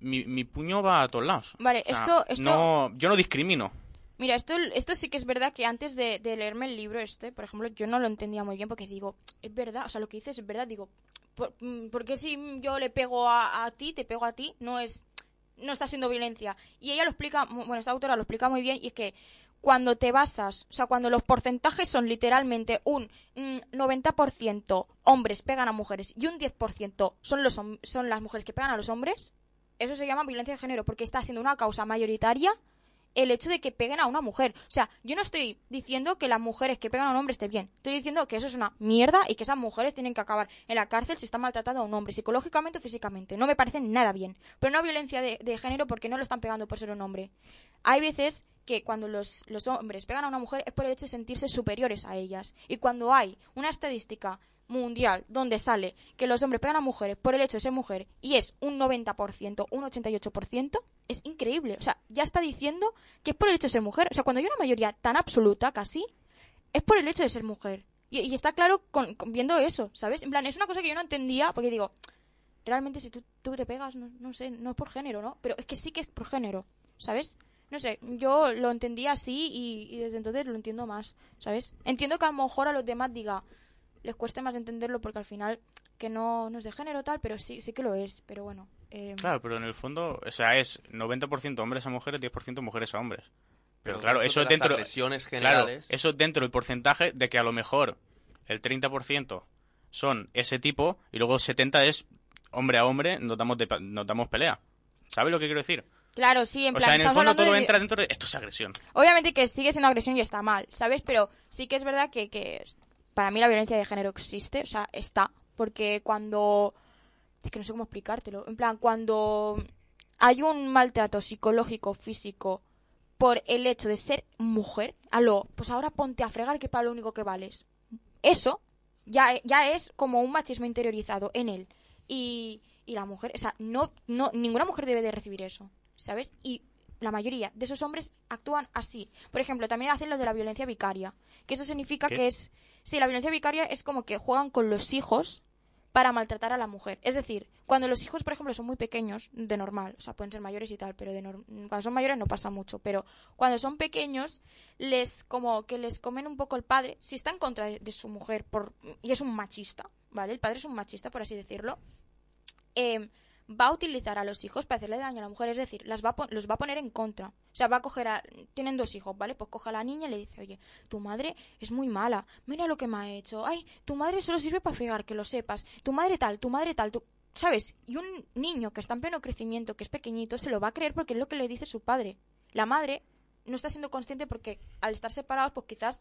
Mi, mi puño va a todos lados. Vale, O sea, esto- esto- No, yo no discrimino. Mira, esto, esto sí que es verdad que antes de, de leerme el libro este, por ejemplo, yo no lo entendía muy bien porque digo, es verdad, o sea, lo que dices es verdad, digo, ¿por, mm, ¿por qué si yo le pego a, a ti, te pego a ti, no es, no está siendo violencia? Y ella lo explica, bueno, esta autora lo explica muy bien y es que cuando te basas, o sea, cuando los porcentajes son literalmente un mm, 90% hombres pegan a mujeres y un 10% son, los, son las mujeres que pegan a los hombres, eso se llama violencia de género porque está siendo una causa mayoritaria el hecho de que peguen a una mujer. O sea, yo no estoy diciendo que las mujeres que pegan a un hombre esté bien. Estoy diciendo que eso es una mierda y que esas mujeres tienen que acabar en la cárcel si están maltratando a un hombre, psicológicamente o físicamente. No me parece nada bien. Pero no violencia de, género porque no lo están pegando por ser un hombre. Hay veces que cuando los, los hombres pegan a una mujer es por el hecho de sentirse superiores a ellas. Y cuando hay una estadística mundial donde sale que los hombres pegan a mujeres por el hecho de ser mujer y es un 90%, un 88%, es increíble. O sea, ya está diciendo que es por el hecho de ser mujer. O sea, cuando hay una mayoría tan absoluta casi, es por el hecho de ser mujer. Y, está claro con, con- viendo eso, ¿sabes? En plan, es una cosa que yo no entendía porque digo, realmente si tú, tú te pegas, no, no sé, no es por género, ¿no? Pero es que sí que es por género, ¿sabes? No sé, yo lo entendía así y, y desde entonces lo entiendo más, ¿sabes? Entiendo que a lo mejor a los demás diga, les cueste más entenderlo porque al final que no, no es de género tal, pero sí, sí que lo es, pero bueno. eh, Claro, pero en el fondo, o sea, es 90% hombres a mujeres, 10% mujeres a hombres. Pero, Pero claro, eso de las dentro agresiones claro, generales- eso dentro del porcentaje de que a lo mejor el 30% son ese tipo y luego el 70 es hombre a hombre, nos damos de, nos damos pelea. ¿Sabes lo que quiero decir? Claro, sí, en o plan, sea, en el fondo todo de- entra dentro de esto es agresión. Obviamente que sigue siendo agresión y está mal, ¿sabes? Pero sí que es verdad que, que para mí la violencia de género existe, o sea, está. Porque cuando... Es que no sé cómo explicártelo. En plan, cuando hay un maltrato psicológico, físico, por el hecho de ser mujer, aló, pues ahora ponte a fregar que para lo único que vales. Eso ya, ya es como un machismo interiorizado en él. Y, y la mujer, o sea, no, no, ninguna mujer debe de recibir eso, ¿sabes? Y la mayoría de esos hombres actúan así. Por ejemplo, también hacen lo de la violencia vicaria, que eso significa ¿Qué? que es... Sí, la violencia vicaria es como que juegan con los hijos para maltratar a la mujer. Es decir, cuando los hijos, por ejemplo, son muy pequeños, de normal, o sea, pueden ser mayores y tal, pero de cuando son mayores no pasa mucho, pero cuando son pequeños, les como que les comen un poco el padre, si está en contra de, de su mujer por y es un machista, ¿vale? El padre es un machista, por así decirlo. eh, va a utilizar a los hijos para hacerle daño a la mujer, es decir, las va a los va a poner en contra. O sea, va a coger a... Tienen dos hijos, ¿vale? Pues coge a la niña y le dice, oye, tu madre es muy mala, mira lo que me ha hecho, ay, tu madre solo sirve para fregar, que lo sepas, tu madre tal, tu madre tal, tu... ¿Sabes? Y un niño que está en pleno crecimiento, que es pequeñito, se lo va a creer porque es lo que le dice su padre. La madre no está siendo consciente porque al estar separados, pues quizás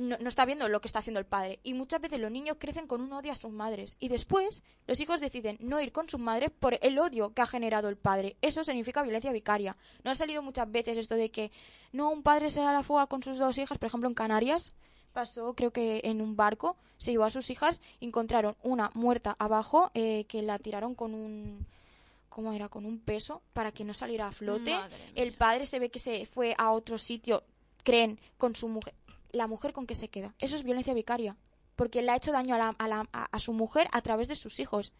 no, no está viendo lo que está haciendo el padre. Y muchas veces los niños crecen con un odio a sus madres. Y después los hijos deciden no ir con sus madres por el odio que ha generado el padre. Eso significa violencia vicaria. No ha salido muchas veces esto de que no un padre se da a la fuga con sus dos hijas, por ejemplo en Canarias. Pasó, creo que en un barco, se llevó a sus hijas, encontraron una muerta abajo eh, que la tiraron con un, ¿cómo era? Con un peso para que no saliera a flote. El padre se ve que se fue a otro sitio, creen, con su mujer. La mujer con que se queda. Eso es violencia vicaria. Porque le ha hecho daño a, la- a, la- a- a su mujer a través de sus hijos.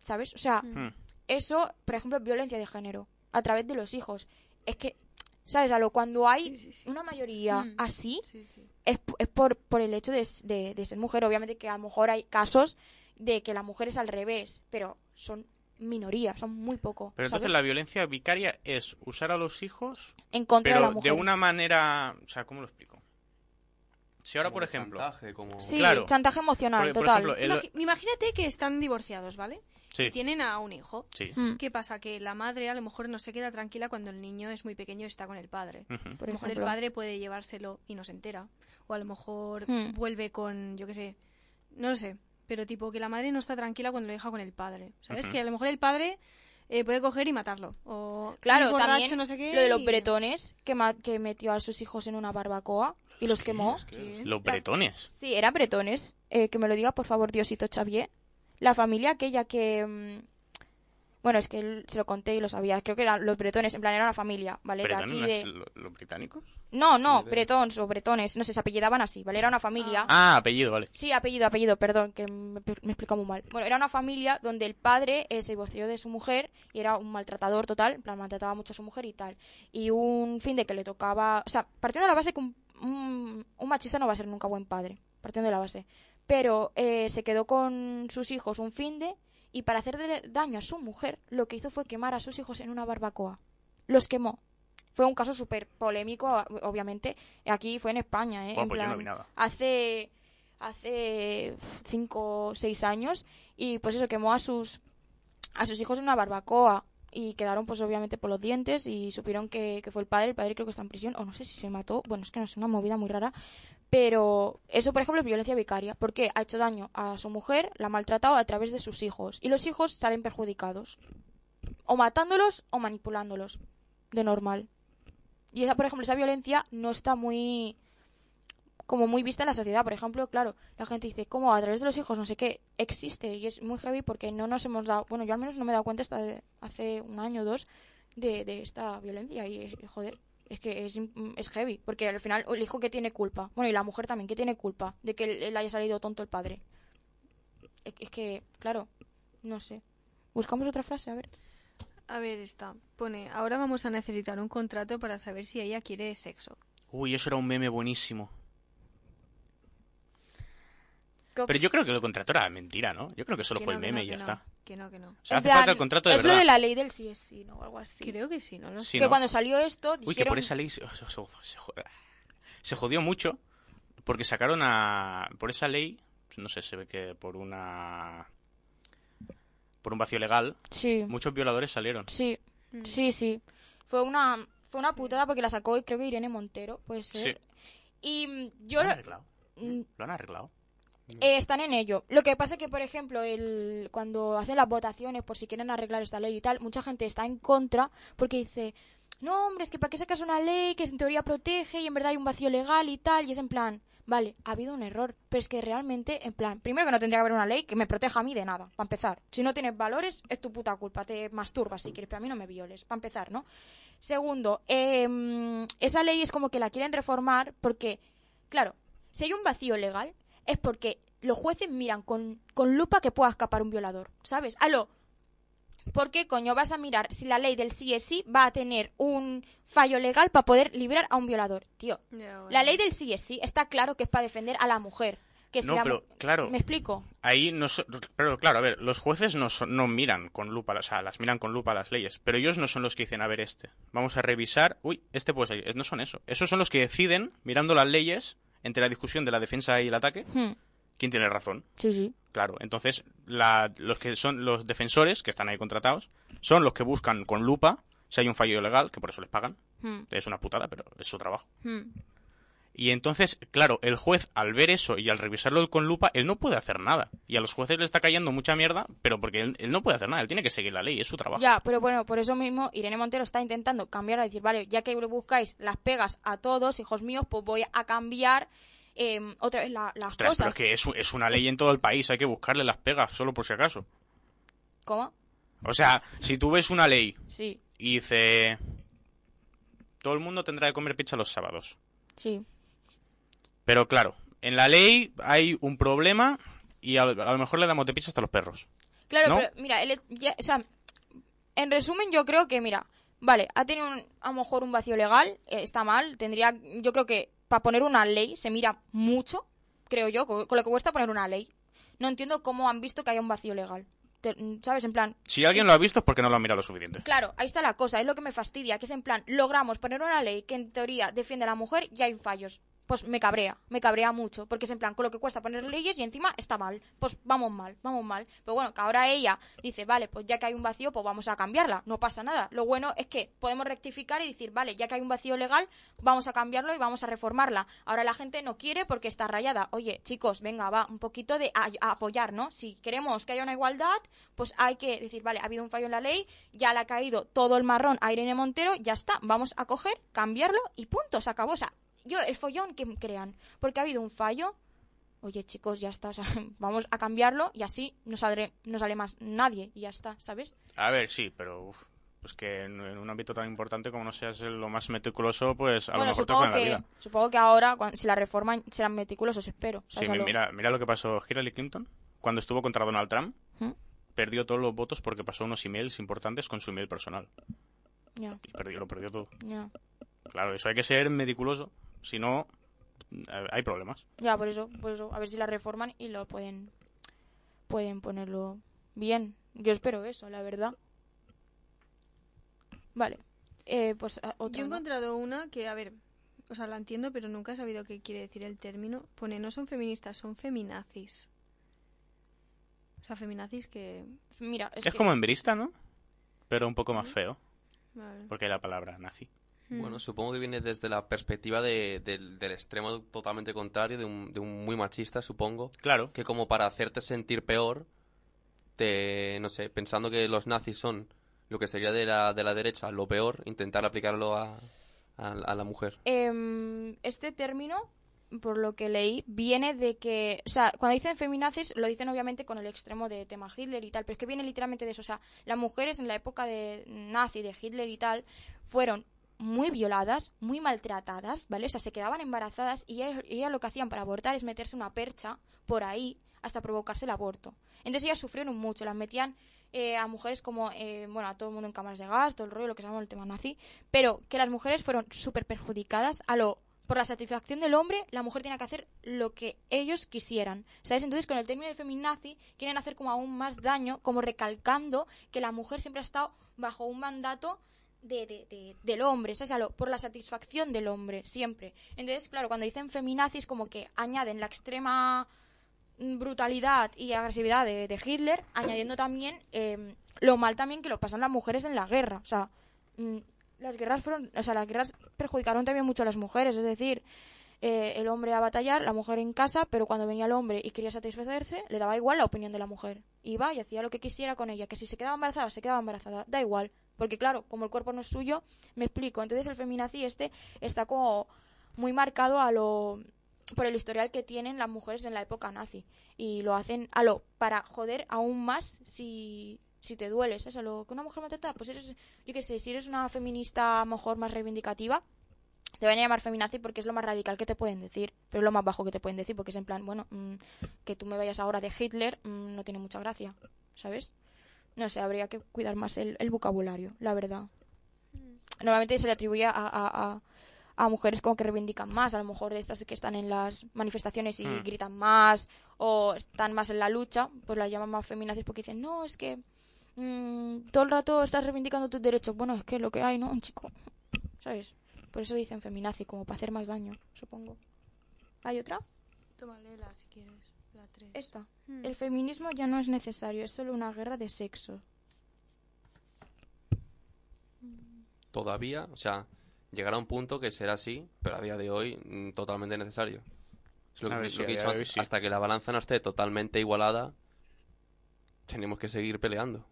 ¿Sabes? O sea, Hmm. eso, por ejemplo, es violencia de género. A través de los hijos. Es que, ¿sabes? A lo cuando hay Sí, sí, sí. una mayoría Mm. así, Sí, sí. es, por, por el hecho de, s- de- de ser mujer. Obviamente que a lo mejor hay casos de que la mujer es al revés, pero son minoría, son muy poco. Pero entonces ¿sabes? la violencia vicaria es usar a los hijos, En contra de la mujer. de una manera... O sea, ¿cómo lo explico? Si ahora, por ejemplo... chantaje, como... Sí, Claro. chantaje emocional, Por- por total. ejemplo, el- Imagi- Imagínate que están divorciados, ¿vale? Sí. Y tienen a un hijo. Sí. Mm, ¿Qué pasa? Que la madre a lo mejor no se queda tranquila cuando el niño es muy pequeño y está con el padre. Por a lo mejor el padre puede llevárselo y no se entera. O a lo mejor Hmm. vuelve con, yo qué sé, no lo sé. Pero tipo que la madre no está tranquila cuando lo deja con el padre. ¿Sabes? Que a lo mejor el padre eh, puede coger y matarlo. O Claro, borracho, también no sé qué, lo de los y- bretones, que, ma- que metió a sus hijos en una barbacoa y los quemó. ¿Qué? Los bretones. Sí, eran bretones. Eh, que me lo diga, por favor, Diosito Xavier. La familia aquella que... mm, Bueno, es que él se lo conté y lo sabía. Creo que eran los bretones, en plan, era una familia, ¿vale? De ¿Bretones? aquí ¿no de... lo- ¿Los británicos? No, no, idea. bretons o bretones, no sé, se apellidaban así, ¿vale? Era una familia... Ah, apellido, vale. Sí, apellido, apellido, perdón, que me, me explico muy mal. Bueno, era una familia donde el padre eh, se divorció de su mujer y era un maltratador total, en plan, maltrataba mucho a su mujer y tal. Y un fin de que le tocaba. O sea, partiendo de la base que un, un, un machista no va a ser nunca buen padre, partiendo de la base. Pero eh, se quedó con sus hijos un fin de y para hacerle daño a su mujer, lo que hizo fue quemar a sus hijos en una barbacoa. Los quemó. Fue un caso súper polémico, obviamente. Aquí fue en España, ¿eh? En pues yo no plan, vi nada. Hace, hace cinco o seis años y pues eso, quemó a sus, a sus hijos en una barbacoa y quedaron pues obviamente por los dientes y supieron que, que fue el padre, el padre creo que está en prisión o no sé si se mató, bueno es que no es una movida muy rara, pero eso por ejemplo es violencia vicaria, porque ha hecho daño a su mujer, la ha maltratado a través de sus hijos y los hijos salen perjudicados, o matándolos o manipulándolos, de normal. Y esa, por ejemplo, esa violencia no está muy como muy vista en la sociedad. Por ejemplo, claro, la gente dice, ¿cómo? A través de los hijos, no sé qué, existe. Y es muy heavy porque no nos hemos dado, bueno, yo al menos no me he dado cuenta hasta de- hace un año o dos de, de esta violencia. Y, es- joder, es que es, heavy. Porque al final el hijo que tiene culpa, bueno, y la mujer también, que tiene culpa de que él, él haya salido tonto el padre. Es, es que, claro, no sé. Buscamos otra frase, a ver. A ver, está. Pone, ahora vamos a necesitar un contrato para saber si ella quiere sexo. Uy, eso era un meme buenísimo. Pero yo creo que el contrato era mentira, ¿no? Yo creo que solo Que fue no, el meme no, y ya está. Que no, que no. O sea, hace plan, falta el contrato de es verdad. lo de la ley del sí es sí, ¿no? O algo así. Creo que sí, no lo. Sí, que cuando salió esto, Uy, que por esa ley se, se- se- se jo- se jodió mucho porque sacaron a... Por esa ley, no sé, se ve que por una... Por un vacío legal, Sí. muchos violadores salieron. Sí, Mm. sí, sí. Fue una, fue una putada porque la sacó creo que Irene Montero, puede ser. Sí. Y mm, yo ¿Lo han lo- arreglado? mm, ¿Lo han arreglado? Eh, están en ello. Lo que pasa es que, por ejemplo, el, cuando hacen las votaciones por si quieren arreglar esta ley y tal, mucha gente está en contra porque dice, no, hombre, es que para qué sacas una ley que en teoría protege y en verdad hay un vacío legal y tal, y es en plan, vale, ha habido un error, pero es que realmente, en plan, primero que no tendría que haber una ley que me proteja a mí de nada, para empezar. Si no tienes valores, es tu puta culpa, te masturbas si quieres, pero a mí no me violes, para empezar, ¿no? Segundo, em, esa ley es como que la quieren reformar porque, claro, si hay un vacío legal es porque los jueces miran con, con lupa que pueda escapar un violador, ¿sabes? Aló, ¿por qué coño vas a mirar si la ley del sí es sí va a tener un fallo legal para poder liberar a un violador? Tío, bueno. la ley del sí es sí está claro que es para defender a la mujer. Que si No, la pero, claro. ¿Me explico? Ahí no so- pero claro, a ver, los jueces no, son- no miran con lupa, o sea, las miran con lupa las leyes, pero ellos no son los que dicen, a ver, este, vamos a revisar, uy, este puede ser, no son eso. Esos son los que deciden, mirando las leyes, entre la discusión de la defensa y el ataque, Hmm, quién tiene razón. Sí, sí. Claro, entonces la- los que son los defensores, que están ahí contratados, son los que buscan con lupa si hay un fallo legal, que por eso les pagan. Hmm, Es una putada, pero es su trabajo. hmm. Y entonces, claro, el juez al ver eso y al revisarlo con lupa, él no puede hacer nada. Y a los jueces le está cayendo mucha mierda, pero porque él, él no puede hacer nada, él tiene que seguir la ley, es su trabajo. Ya, pero bueno, por eso mismo Irene Montero está intentando cambiar, a decir, vale, ya que buscáis las pegas a todos, hijos míos, pues voy a cambiar eh, otra vez la- las Ostras, pero cosas. es que es, es una ley en todo el país, hay que buscarle las pegas, solo por si acaso. ¿Cómo? O sea, si tú ves una ley Sí, y dice... Todo el mundo tendrá que comer pizza los sábados. sí. Pero claro, en la ley hay un problema y a, lo mejor le damos de pizza hasta los perros. Claro, ¿No? pero mira, el- ya- o sea, en resumen yo creo que, mira, vale, ha tenido un- a lo mejor un vacío legal, eh, está mal, tendría, yo creo que para poner una ley se mira mucho, creo yo, con, con lo que cuesta poner una ley. No entiendo cómo han visto que haya un vacío legal. Te- ¿Sabes? En plan, Si alguien lo ha visto es porque no lo ha mirado lo suficiente. Claro, ahí está la cosa, es lo que me fastidia, que es en plan, logramos poner una ley que en teoría defiende a la mujer y hay fallos. Pues me cabrea, me cabrea mucho, porque es en plan, con lo que cuesta poner leyes y encima está mal. Pues vamos mal, vamos mal. Pero bueno, que ahora ella dice, vale, pues ya que hay un vacío, pues vamos a cambiarla, no pasa nada. Lo bueno es que podemos rectificar y decir, vale, ya que hay un vacío legal, vamos a cambiarlo y vamos a reformarla. Ahora la gente no quiere porque está rayada. Oye, chicos, venga, va, un poquito de a- apoyar, ¿no? Si queremos que haya una igualdad, pues hay que decir, vale, ha habido un fallo en la ley, ya le ha caído todo el marrón a Irene Montero, ya está, vamos a coger, cambiarlo y punto, se acabó. O sea, yo, el follón que crean, porque ha habido un fallo, oye chicos, ya está, o sea, vamos a cambiarlo y así no, saldré, no sale más nadie y ya está, ¿sabes? A ver, sí, pero uf, pues que en, en un ámbito tan importante como no seas lo más meticuloso, pues a bueno, lo mejor te joden la que, vida. supongo que ahora, cuan- si la reforman, serán meticulosos, espero. Sí, mira, mira lo que pasó Hillary Clinton cuando estuvo contra Donald Trump. ¿Mm? Perdió todos los votos porque pasó unos emails importantes con su email personal. Ya, Y perdió, lo perdió todo. ya. Claro, eso hay que ser meticuloso. Si no, eh, hay problemas. Ya, por eso, por eso, a ver si la reforman y lo pueden pueden ponerlo bien. Yo espero eso, la verdad. Vale. Eh, pues a- otra, Yo he ¿no? encontrado una que, a ver, o sea, la entiendo, pero nunca he sabido qué quiere decir el término. Pone, no son feministas, son feminazis. O sea, feminazis que... Mira, es, Es que- como en Brista, ¿no? Pero un poco más feo, vale. porque hay la palabra nazi. Bueno, supongo que viene desde la perspectiva de- del, del extremo totalmente contrario, de un, de un muy machista, supongo. Claro. Que como para hacerte sentir peor, te, no sé, pensando que los nazis son lo que sería de la, de la derecha, lo peor, intentar aplicarlo a, a, a la mujer. Em, este término, por lo que leí, viene de que, o sea, cuando dicen feminazis, lo dicen obviamente con el extremo de tema Hitler y tal, pero es que viene literalmente de eso. O sea, las mujeres en la época de nazi, de Hitler y tal, fueron muy violadas, muy maltratadas, ¿vale? O sea, se quedaban embarazadas y ellas, ellas lo que hacían para abortar es meterse una percha por ahí hasta provocarse el aborto. Entonces ellas sufrieron mucho, las metían eh, a mujeres como, eh, bueno, a todo el mundo en cámaras de gas, todo el rollo, lo que se llama el tema nazi, pero que las mujeres fueron súper perjudicadas a lo por la satisfacción del hombre, la mujer tiene que hacer lo que ellos quisieran. ¿Sabes? Entonces, con el término de feminazi, quieren hacer como aún más daño, como recalcando que la mujer siempre ha estado bajo un mandato de, de- de- del hombre, ¿sabes? Lo- por la satisfacción del hombre, siempre. Entonces, claro, cuando dicen feminazis, como que añaden la extrema mm, brutalidad y agresividad de, Hitler, añadiendo también eh, lo mal también que lo pasan las mujeres en la guerra. O sea, mm, las guerras fueron, o sea, las guerras perjudicaron también mucho a las mujeres, es decir, eh, el hombre a batallar, la mujer en casa, pero cuando venía el hombre y quería satisfacerse, le daba igual la opinión de la mujer. Iba y hacía lo que quisiera con ella, que si se quedaba embarazada, se quedaba embarazada, da igual. Porque claro, como el cuerpo no es suyo, me explico. Entonces el feminazi este está como muy marcado a lo por el historial que tienen las mujeres en la época nazi y lo hacen a lo para joder aún más si si te dueles, es a lo que una mujer maltrata, pues eres yo qué sé, si eres una feminista a lo mejor más reivindicativa, te van a llamar feminazi porque es lo más radical que te pueden decir, pero es lo más bajo que te pueden decir porque es en plan, bueno, mm, que tú me vayas ahora de Hitler mm, no tiene mucha gracia, ¿sabes? No sé, habría que cuidar más el, el vocabulario, la verdad. Normalmente se le atribuye a, a, a, a mujeres como que reivindican más, a lo mejor estas que están en las manifestaciones y Mm. gritan más o están más en la lucha, pues las llaman más feminazis porque dicen, no, es que mm, todo el rato estás reivindicando tus derechos. Bueno, es que lo que hay, ¿no? Un chico, ¿sabes? Por eso dicen feminazi, como para hacer más daño, supongo. ¿Hay otra? Toma, léela si quieres. La 3. Esta. Hmm. El feminismo ya no es necesario, es solo una guerra de sexo. Todavía, o sea, llegará un punto que será así, pero a día de hoy mm, totalmente necesario. Es lo, que- ver, lo sí, que he dicho antes, sí. hasta que la balanza no esté totalmente igualada, tenemos que seguir peleando.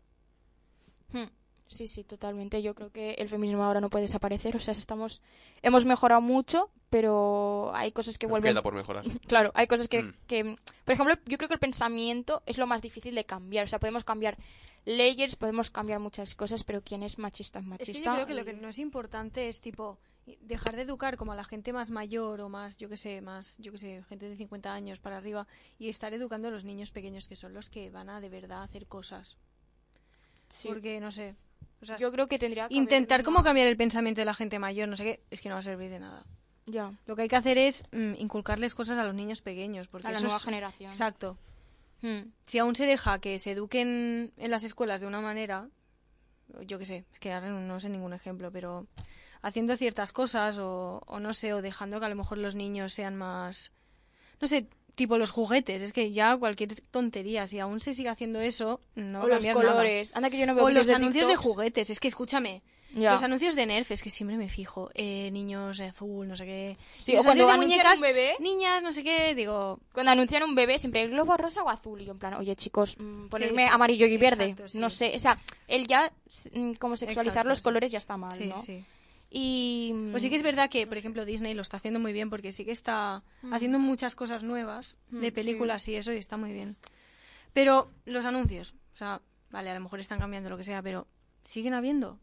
Hmm. Sí, sí, totalmente. Yo creo que el feminismo ahora no puede desaparecer. O sea, estamos, hemos mejorado mucho, pero hay cosas que vuelven. Queda por mejorar. Claro, hay cosas que, Mm. que, por ejemplo, yo creo que el pensamiento es lo más difícil de cambiar. O sea, podemos cambiar leyes, podemos cambiar muchas cosas, pero quien es machista es Es machista. que yo creo que lo que no es importante es tipo dejar de educar como a la gente más mayor o más, yo que sé, más, yo que sé, gente de 50 años para arriba y estar educando a los niños pequeños que son los que van a de verdad hacer cosas. Sí. Porque no sé, o sea, Yo creo que tendría que intentar haber como cambiar el pensamiento de la gente mayor, no sé qué, es que no va a servir de nada. Ya, Lo que hay que hacer es mm, inculcarles cosas a los niños pequeños, porque a la nueva es- generación. Exacto. Hmm. Si aún se deja que se eduquen en las escuelas de una manera, yo qué sé, es que ahora no, sé ningún ejemplo, pero haciendo ciertas cosas o, o no sé, o dejando que a lo mejor los niños sean más, no sé, tipo los juguetes, es que ya cualquier tontería, si aún se sigue haciendo eso, no va o a los nada. colores. Anda que yo no veo O los de anuncios de juguetes, es que escúchame, Ya. los anuncios de Nerf, es que siempre me fijo, eh, niños de azul, no sé qué. Sí, o cuando anuncian un bebé. niñas, no sé qué, digo, Cuando anuncian un bebé, siempre el globo rosa o azul. Y yo en plan, oye chicos, mm, ponerme sí. amarillo y verde. Exacto. No sé, o sea, el ya, mm, como sexualizar Exacto, los colores ya está mal, ¿no? Y... mm, Pues sí que es verdad que, por ejemplo, Disney lo está haciendo muy bien porque sí que está haciendo muchas cosas nuevas de Mm, películas y eso y está muy bien. Pero los anuncios, o sea, vale, a lo mejor están cambiando lo que sea, pero siguen habiendo.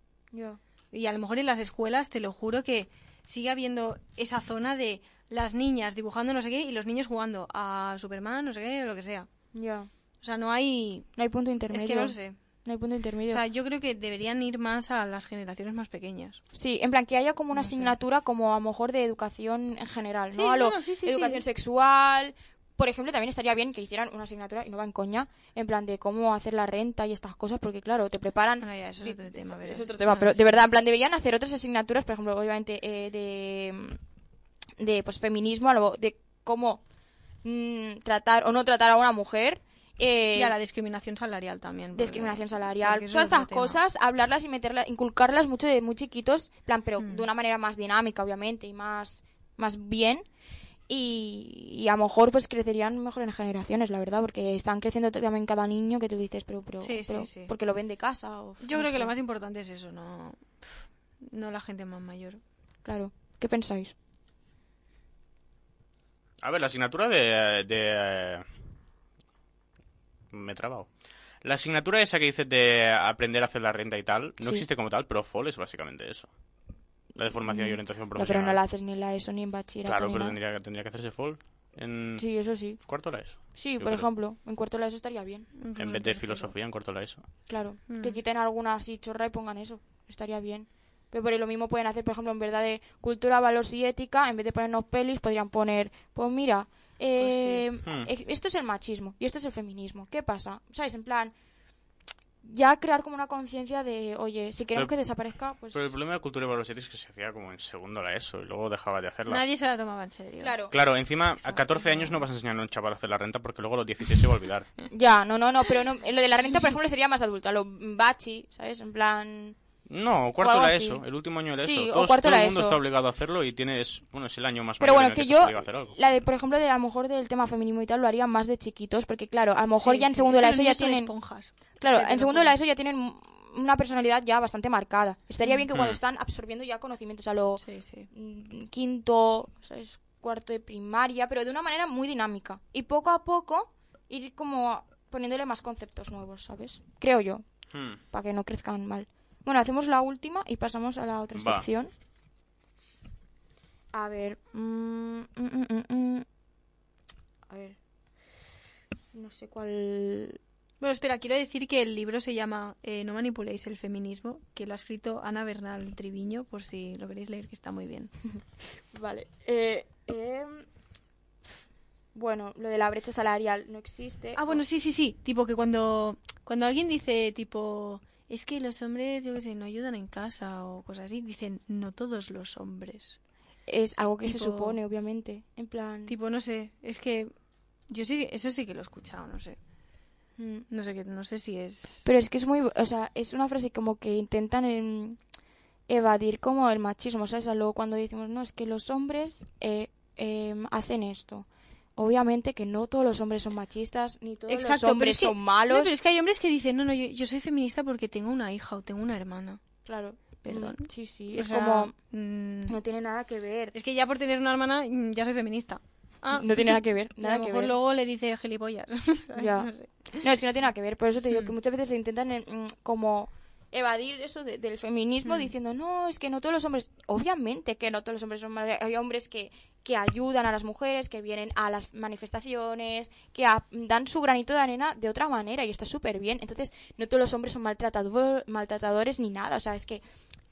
Y a lo mejor en las escuelas, te lo juro que sigue habiendo esa zona de las niñas dibujando no sé qué y los niños jugando a Superman, no sé qué, o lo que sea. Ya. O sea, no hay... No hay punto intermedio. Es que no lo sé. No hay punto O intermedio. sea, yo creo que deberían ir más a las generaciones más pequeñas. Sí, en plan que haya como una No sé. asignatura como a lo mejor de educación en general, ¿no? Sí, a lo, sí, sí, educación sexual. Por ejemplo, también estaría bien que hicieran una asignatura, y no va en coña, en plan de cómo hacer la renta y estas cosas, porque claro, te preparan... Bueno, ya, eso es otro tema, pero Es sí. otro tema, Ah, pero sí, de verdad, en plan, deberían hacer otras asignaturas, por ejemplo, obviamente, eh, de, de pues, feminismo, algo de cómo mm, tratar o no tratar a una mujer. eh, Y a la discriminación salarial también. discriminación salarial, todas estas tema. cosas, hablarlas y meterlas, inculcarlas mucho de muy chiquitos, plan, pero Mm. de una manera más dinámica, obviamente, y más, más bien. Y, y a lo mejor pues crecerían mejor en generaciones, la verdad, porque están creciendo también cada niño que tú dices, pero, pero, Sí, sí, pero sí. porque lo ven de casa. O, Yo no creo que lo más importante es eso, no, no la gente más mayor. Claro. ¿Qué pensáis? A ver, la asignatura de... de Me he trabado. La asignatura esa que dices de aprender a hacer la renta y tal, no Sí. existe como tal, pero FOL es básicamente eso. La de formación y orientación Ya, pero profesional. no la haces ni en la ESO ni en bachillerato. Claro, pero tendría, tendría que hacerse FOL en Sí, eso sí. cuarto la ESO. Sí, Yo por creo. ejemplo, en cuarto la ESO estaría bien. Incluso En vez de filosofía en cuarto la ESO. Claro, Mm. que quiten alguna así chorra y pongan eso. Estaría bien. Pero por ahí lo mismo pueden hacer, por ejemplo, en verdad de cultura, valores y ética, en vez de ponernos pelis, podrían poner, pues mira, eh, Pues sí. Hmm. eh, esto es el machismo y esto es el feminismo. ¿Qué pasa? ¿Sabes? En plan, ya crear como una conciencia de, oye, si queremos Pero- que desaparezca, pues... Pero el problema de cultura y valores éticos es que se hacía como en segundo la ESO y luego dejaba de hacerla. Nadie se la tomaba en serio. Claro. Claro, encima a 14 años no vas a enseñar a un chaval a hacer la renta porque luego a los 16 se va a olvidar. Ya, no, no, no, pero no, lo de la renta, por ejemplo, sería más adulto, a lo bachi, ¿sabes? En plan... No, cuarto la así. ESO, el último año de la Sí, ESO. o Todos- todo el mundo ESO. está obligado a hacerlo y tienes, bueno, es el año más Pero bueno, en el que que yo, a hacer algo. la de, por ejemplo, de a lo mejor del tema feminismo y tal, lo haría más de chiquitos, porque claro, a lo mejor Sí, ya en sí, segundo es de la ESO ya tienen... esponjas. Claro, Es en segundo de la. ESO ya tienen una personalidad ya bastante marcada. Estaría bien que cuando Mm. están absorbiendo ya conocimientos a lo Sí, sí. mm, quinto, ¿sabes? cuarto de primaria, pero de una manera muy dinámica. Y poco a poco ir como poniéndole más conceptos nuevos, ¿sabes? Creo yo, Hmm. para que no crezcan mal. Bueno, hacemos la última y pasamos a la otra Va. sección. A ver. mm, mm, mm, mm, mm. A ver. No sé cuál. Bueno, espera, quiero decir que el libro se llama eh, No manipuléis el feminismo, que lo ha escrito Ana Bernal Triviño, por si lo queréis leer, que está muy bien. Vale. Eh, em, bueno, lo de la brecha salarial no existe. Ah, bueno, sí, sí, sí. Tipo que cuando, cuando alguien dice, tipo, es que los hombres, yo qué sé, no ayudan en casa o cosas así, dicen, no todos los hombres. Es algo que se supone, obviamente. En plan. Tipo, no sé, es que yo sí, eso sí que lo he escuchado, no sé. mm. No sé, que, no sé si es... Pero es que es muy. O sea, es una frase como que intentan evadir como el machismo, ¿sabes? O sea, luego cuando decimos, no, es que los hombres eh, em, hacen esto. Obviamente que no todos los hombres son machistas, ni todos los pero hombres es que- son malos. No, pero es que hay hombres que dicen, no, no, yo, yo soy feminista porque tengo una hija o tengo una hermana. Claro. Perdón. Mm, Sí, sí. O Es sea, como. mm, No tiene nada que ver. Es que ya por tener una hermana mm, ya soy feminista. Ah, No tiene nada que ver. y a Nada lo que mejor ver. luego le dice gilipollas. Ya. No sé. No, es que no tiene nada que ver. Por eso te digo que muchas veces se intentan mm, como evadir eso de- del feminismo Mm. diciendo, no, es que no todos los hombres, obviamente que no todos los hombres son malos. Hay hombres que, que ayudan a las mujeres, que vienen a las manifestaciones, que a- dan su granito de arena de otra manera y está súper bien. Entonces, no todos los hombres son maltratado- maltratadores ni nada. O sea, es que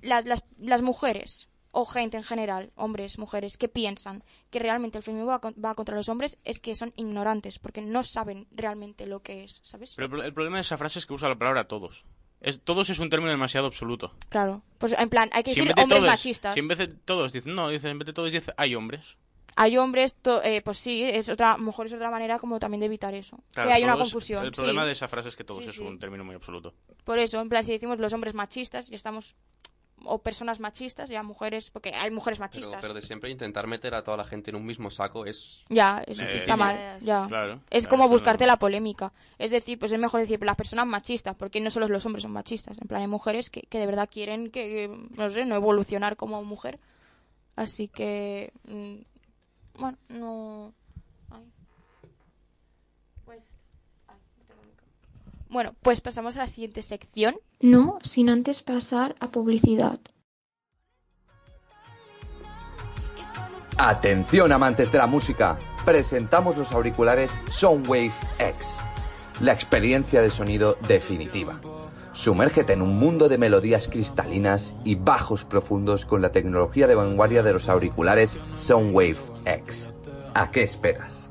las, las, las mujeres o gente en general, hombres, mujeres, que piensan que realmente el feminismo va, con- va contra los hombres es que son ignorantes, porque no saben realmente lo que es, ¿sabes? Pero el el problema de esa frase es que usa la palabra todos. Es, todos es un término demasiado absoluto. Claro, pues en plan, hay que Si decir hombres todos, machistas. si en vez de todos dicen, no, dicen, en vez de todos dice, hay hombres. Hay hombres, to- eh, pues sí, es otra, mejor es otra manera como también de evitar eso. Claro, que hay una confusión. El problema sí. de esa frase es que todos Sí, es sí. un término muy absoluto. Por eso, en plan, si decimos los hombres machistas, y estamos o personas machistas, ya mujeres, porque hay mujeres machistas. pero de siempre intentar meter a toda la gente en un mismo saco es... Ya, eso sí Eh, está mal. ya. Claro. Es claro, como buscarte la polémica. Es decir, pues es mejor decir las personas machistas, porque no solo los hombres son machistas. En plan, hay mujeres que, que de verdad quieren que, no sé, no evolucionar como mujer. Así que, mm, bueno, no... Ay. Pues... ay, no tengo micro. Bueno, pues pasamos a la siguiente sección. No sin antes pasar a publicidad. Atención amantes de la música, presentamos los auriculares Soundwave X, la experiencia de sonido definitiva. Sumérgete en un mundo de melodías cristalinas y bajos profundos con la tecnología de vanguardia de los auriculares Soundwave X. ¿A qué esperas?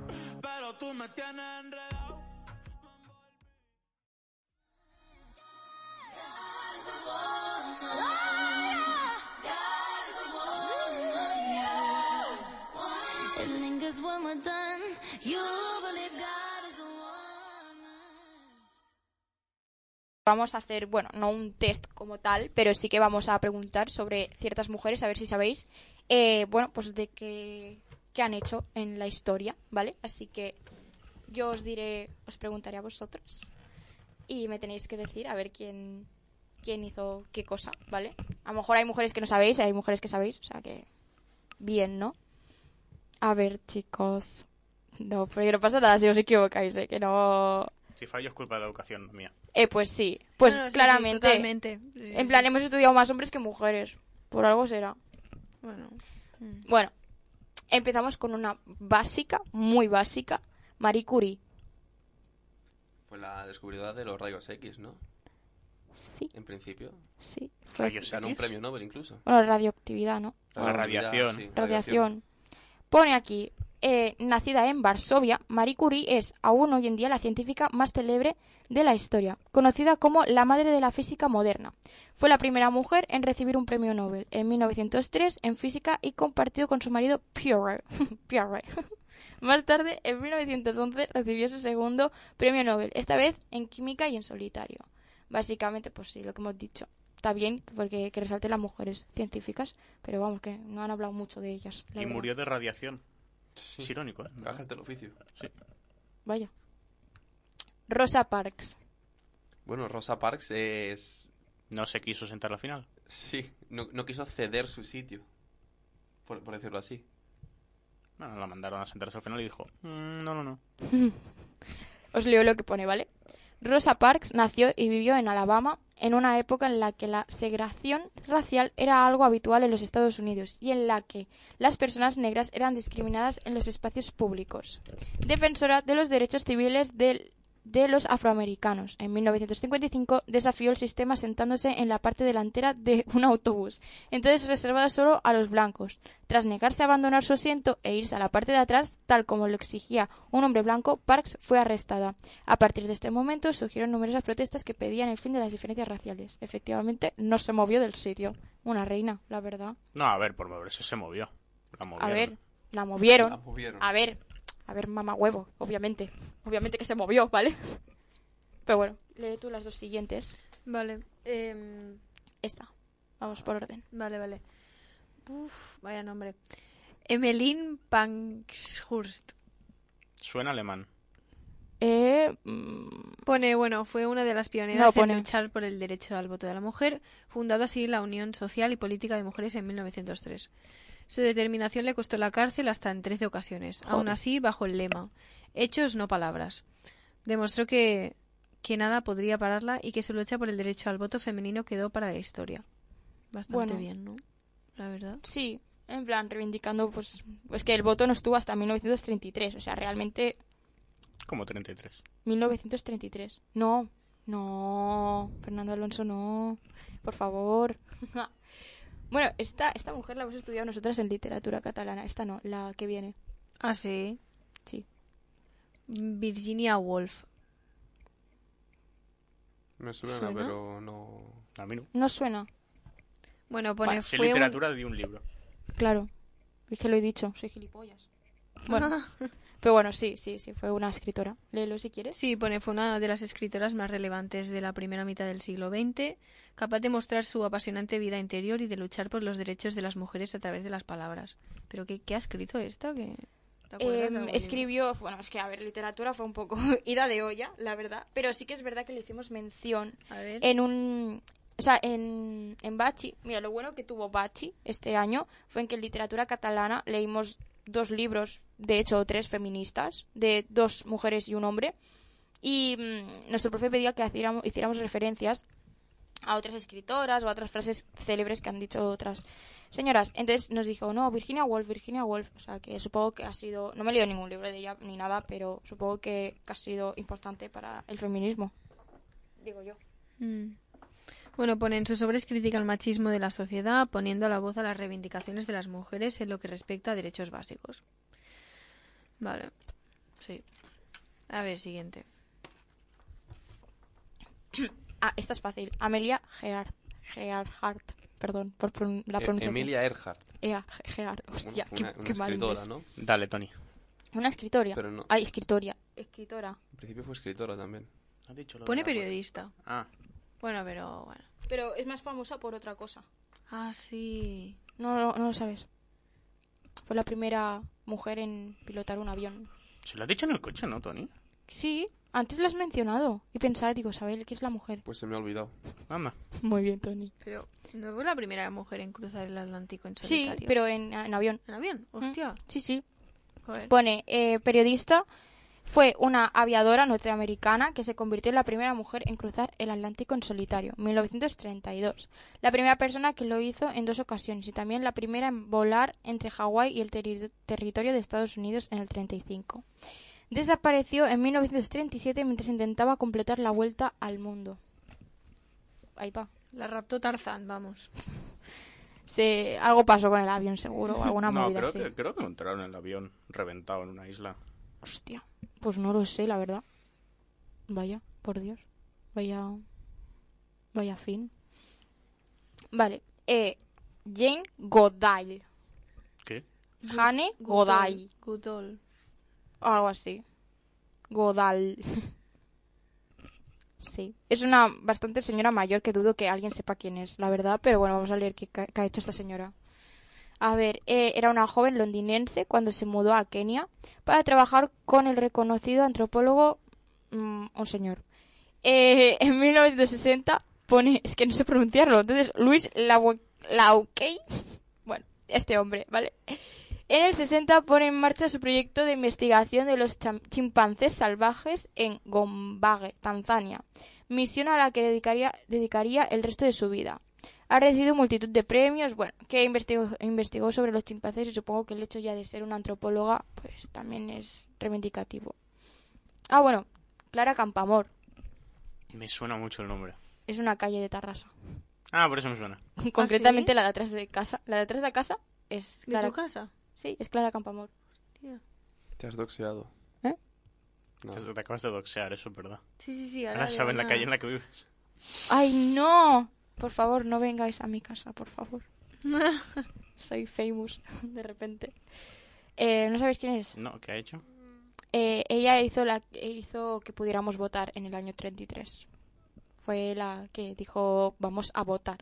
Vamos a hacer, bueno, no un test como tal, pero sí que vamos a preguntar sobre ciertas mujeres, a ver si sabéis, eh, bueno, pues de qué, qué han hecho en la historia, ¿vale? Así que yo os diré, os preguntaré a vosotros y me tenéis que decir a ver quién, quién hizo qué cosa, ¿vale? A lo mejor hay mujeres que no sabéis, hay mujeres que sabéis, o sea que bien, ¿no? A ver, chicos. No, pero no pasa nada si os equivocáis, ¿eh? Que no... Si fallo es culpa de la educación mía. Eh, pues sí, pues No, no, sí, sí, claramente. totalmente. Sí, sí, En sí. plan, hemos estudiado más hombres que mujeres. Por algo será. Bueno. mm. Bueno, empezamos con una básica, muy básica. Marie Curie. Fue la descubridora de los rayos X, ¿no? Sí, En principio. sí. Fue, Rayos Ganó un premio Nobel incluso. bueno, radioactividad, ¿no? La radiación. sí, Radiación. Pone aquí, eh, nacida en Varsovia, Marie Curie es aún hoy en día la científica más célebre de la historia, conocida como la madre de la física moderna. Fue la primera mujer en recibir un premio Nobel en 1903 en física y compartido con su marido Pierre. Pierre. Más tarde, en 1911, recibió su segundo premio Nobel, esta vez en química y en solitario. Básicamente, pues sí, lo que hemos dicho. Está bien porque que resalte las mujeres científicas, pero vamos, que no han hablado mucho de ellas. la Y verdad. murió de radiación. Sí. Es irónico, ¿eh? Gajas del oficio. Vaya. Rosa Parks. Bueno, Rosa Parks es... No se quiso sentar la final. Sí, no, no quiso ceder su sitio. Por, por decirlo así. Bueno, la mandaron a sentarse al final y dijo, "Mm, no, no, no. Os leo lo que pone, ¿vale? Rosa Parks nació y vivió en Alabama en una época en la que la segregación racial era algo habitual en los Estados Unidos y en la que las personas negras eran discriminadas en los espacios públicos. Defensora de los derechos civiles del de los afroamericanos. En 1955 desafió el sistema sentándose en la parte delantera de un autobús, entonces reservado solo a los blancos. Tras negarse a abandonar su asiento e irse a la parte de atrás, tal como lo exigía un hombre blanco, Parks fue arrestada. A partir de este momento surgieron numerosas protestas que pedían el fin de las diferencias raciales. Efectivamente, no se movió del sitio. Una reina, la verdad. No, a ver, por moverse se movió. La A movieron. ver, la movieron. La movieron. A ver, a ver, mamá huevo, obviamente. Obviamente que se movió, ¿vale? Pero bueno, lee tú las dos siguientes. Vale. em, Esta. Vamos por orden. vale, vale. Uf, vaya nombre. Emmeline Pankhurst. Suena alemán. Eh, mm, Pone, bueno, fue una de las pioneras No, pone. en luchar por el derecho al voto de la mujer, fundando así la Unión Social y Política de Mujeres en 1903. Su determinación le costó la cárcel hasta en 13 ocasiones, aún así bajo el lema Hechos, no palabras. Demostró que, que nada podría pararla y que su lucha por el derecho al voto femenino quedó para la historia. Bastante Bueno. bien, ¿no? La verdad. sí, en plan, reivindicando, pues, pues que el voto no estuvo hasta 1933. O sea, realmente, Como 33. 1933. No, no, Fernando Alonso, no. Por favor. bueno, esta, esta mujer la hemos estudiado nosotras en literatura catalana. Esta no, la que viene. Ah, sí. Sí. Virginia Woolf. Me suena, ¿Suena? pero no... A mí no. No suena. Bueno, pone, Vale, un- literatura de un libro. Claro. Es que lo he dicho, soy gilipollas. Bueno, pero bueno, sí, sí, sí, fue una escritora. Léelo si quieres. Sí, pone, fue una de las escritoras más relevantes de la primera mitad del siglo XX, capaz de mostrar su apasionante vida interior y de luchar por los derechos de las mujeres a través de las palabras. ¿Pero qué, qué ha escrito esta? ¿Qué- ¿Te acuerdas de algún escribió, bueno, es que a ver, literatura fue un poco ida de olla, la verdad, pero sí que es verdad que le hicimos mención libro? A ver. en un... O sea, en, en Bachi, mira, lo bueno que tuvo Bachi este año fue en que en literatura catalana leímos dos libros, de hecho tres feministas, de dos mujeres y un hombre, y mm, nuestro profe pedía que hiciéramos, hiciéramos referencias a otras escritoras o a otras frases célebres que han dicho otras señoras. Entonces nos dijo, no, Virginia Woolf, Virginia Woolf. O sea, que supongo que ha sido, no me he leído ningún libro de ella ni nada, pero supongo que, que ha sido importante para el feminismo. Digo yo. Mm. Bueno, pone en sus obras critica el machismo de la sociedad, poniendo a la voz a las reivindicaciones de las mujeres en lo que respecta a derechos básicos. Vale. Sí. A ver, siguiente. Ah, esta es fácil. Amelia Gear- Gearhart. Perdón por pron- la E- pronunciación. Emilia Earhart. Ea, Gearhart. Hostia, una, qué, una qué mal escritora. ¿no? Dale, Tony. Una escritoria. Pero no. Ay, escritoria. Escritora. Al principio fue escritora también. ¿Has dicho lo de Pone la voz? periodista. Ah, Bueno, pero bueno. Pero es más famosa por otra cosa. Ah, sí. No, no, no lo sabes. Fue la primera mujer en pilotar un avión. se lo has dicho en el coche, ¿no, Tony? Sí, antes lo has mencionado. Y pensaba, digo, Sabel, ¿quién es la mujer? Pues se me ha olvidado. Anda. Muy bien, Tony. Pero no fue la primera mujer en cruzar el Atlántico en Sí, solitario. pero en, en avión. ¿En avión? Hostia. Sí, sí. Joder. Pone, eh, periodista, fue una aviadora norteamericana que se convirtió en la primera mujer en cruzar el Atlántico en solitario, 1932. La primera persona que lo hizo en dos ocasiones y también la primera en volar entre Hawái y el terri- territorio de Estados Unidos en el 35. Desapareció en 1937 mientras intentaba completar la vuelta al mundo. Ahí va. La raptó Tarzán, vamos. Se, algo pasó con el avión seguro, alguna no, movida creo así. que, creo que entraron en el avión reventado en una isla. Hostia, pues no lo sé, la verdad. Vaya, por Dios. Vaya. Vaya fin. Vale. Eh, Jane Goodall. ¿Qué? Jane Goodall. Goodall. O algo así. Godal. sí. Es una bastante señora mayor que dudo que alguien sepa quién es, la verdad. Pero bueno, vamos a leer qué ha hecho esta señora. A ver, eh, era una joven londinense cuando se mudó a Kenia para trabajar con el reconocido antropólogo, mm, un señor. Eh, en 1960 pone, es que no sé pronunciarlo, entonces Luis Lau- Laukey, bueno, este hombre, ¿vale? En el 60 pone en marcha su proyecto de investigación de los chimpancés salvajes en Gombage, Tanzania, misión a la que dedicaría el resto de su vida. Ha recibido multitud de premios, bueno, que investigó, investigó sobre los chimpancés y supongo que el hecho ya de ser una antropóloga, pues también es reivindicativo. Ah, bueno, Clara Campamor. Me suena mucho el nombre. Es una calle de Tarrasa. Ah, por eso me suena. Concretamente la de atrás de casa. La de atrás de casa es ¿De Clara. tu casa? Sí, es Clara Campamor. Te has doxeado. ¿Eh? No. Te, acabas de doxear, eso es verdad. Sí, sí, sí. Ahora de saben la calle en la que vives. ¡Ay, no! Por favor, no vengáis a mi casa, por favor. Soy famous, de repente. Eh, ¿No sabéis quién es? No, ¿qué ha hecho? Eh, ella hizo, la, hizo que pudiéramos votar en el año 33. Fue la que dijo, vamos a votar.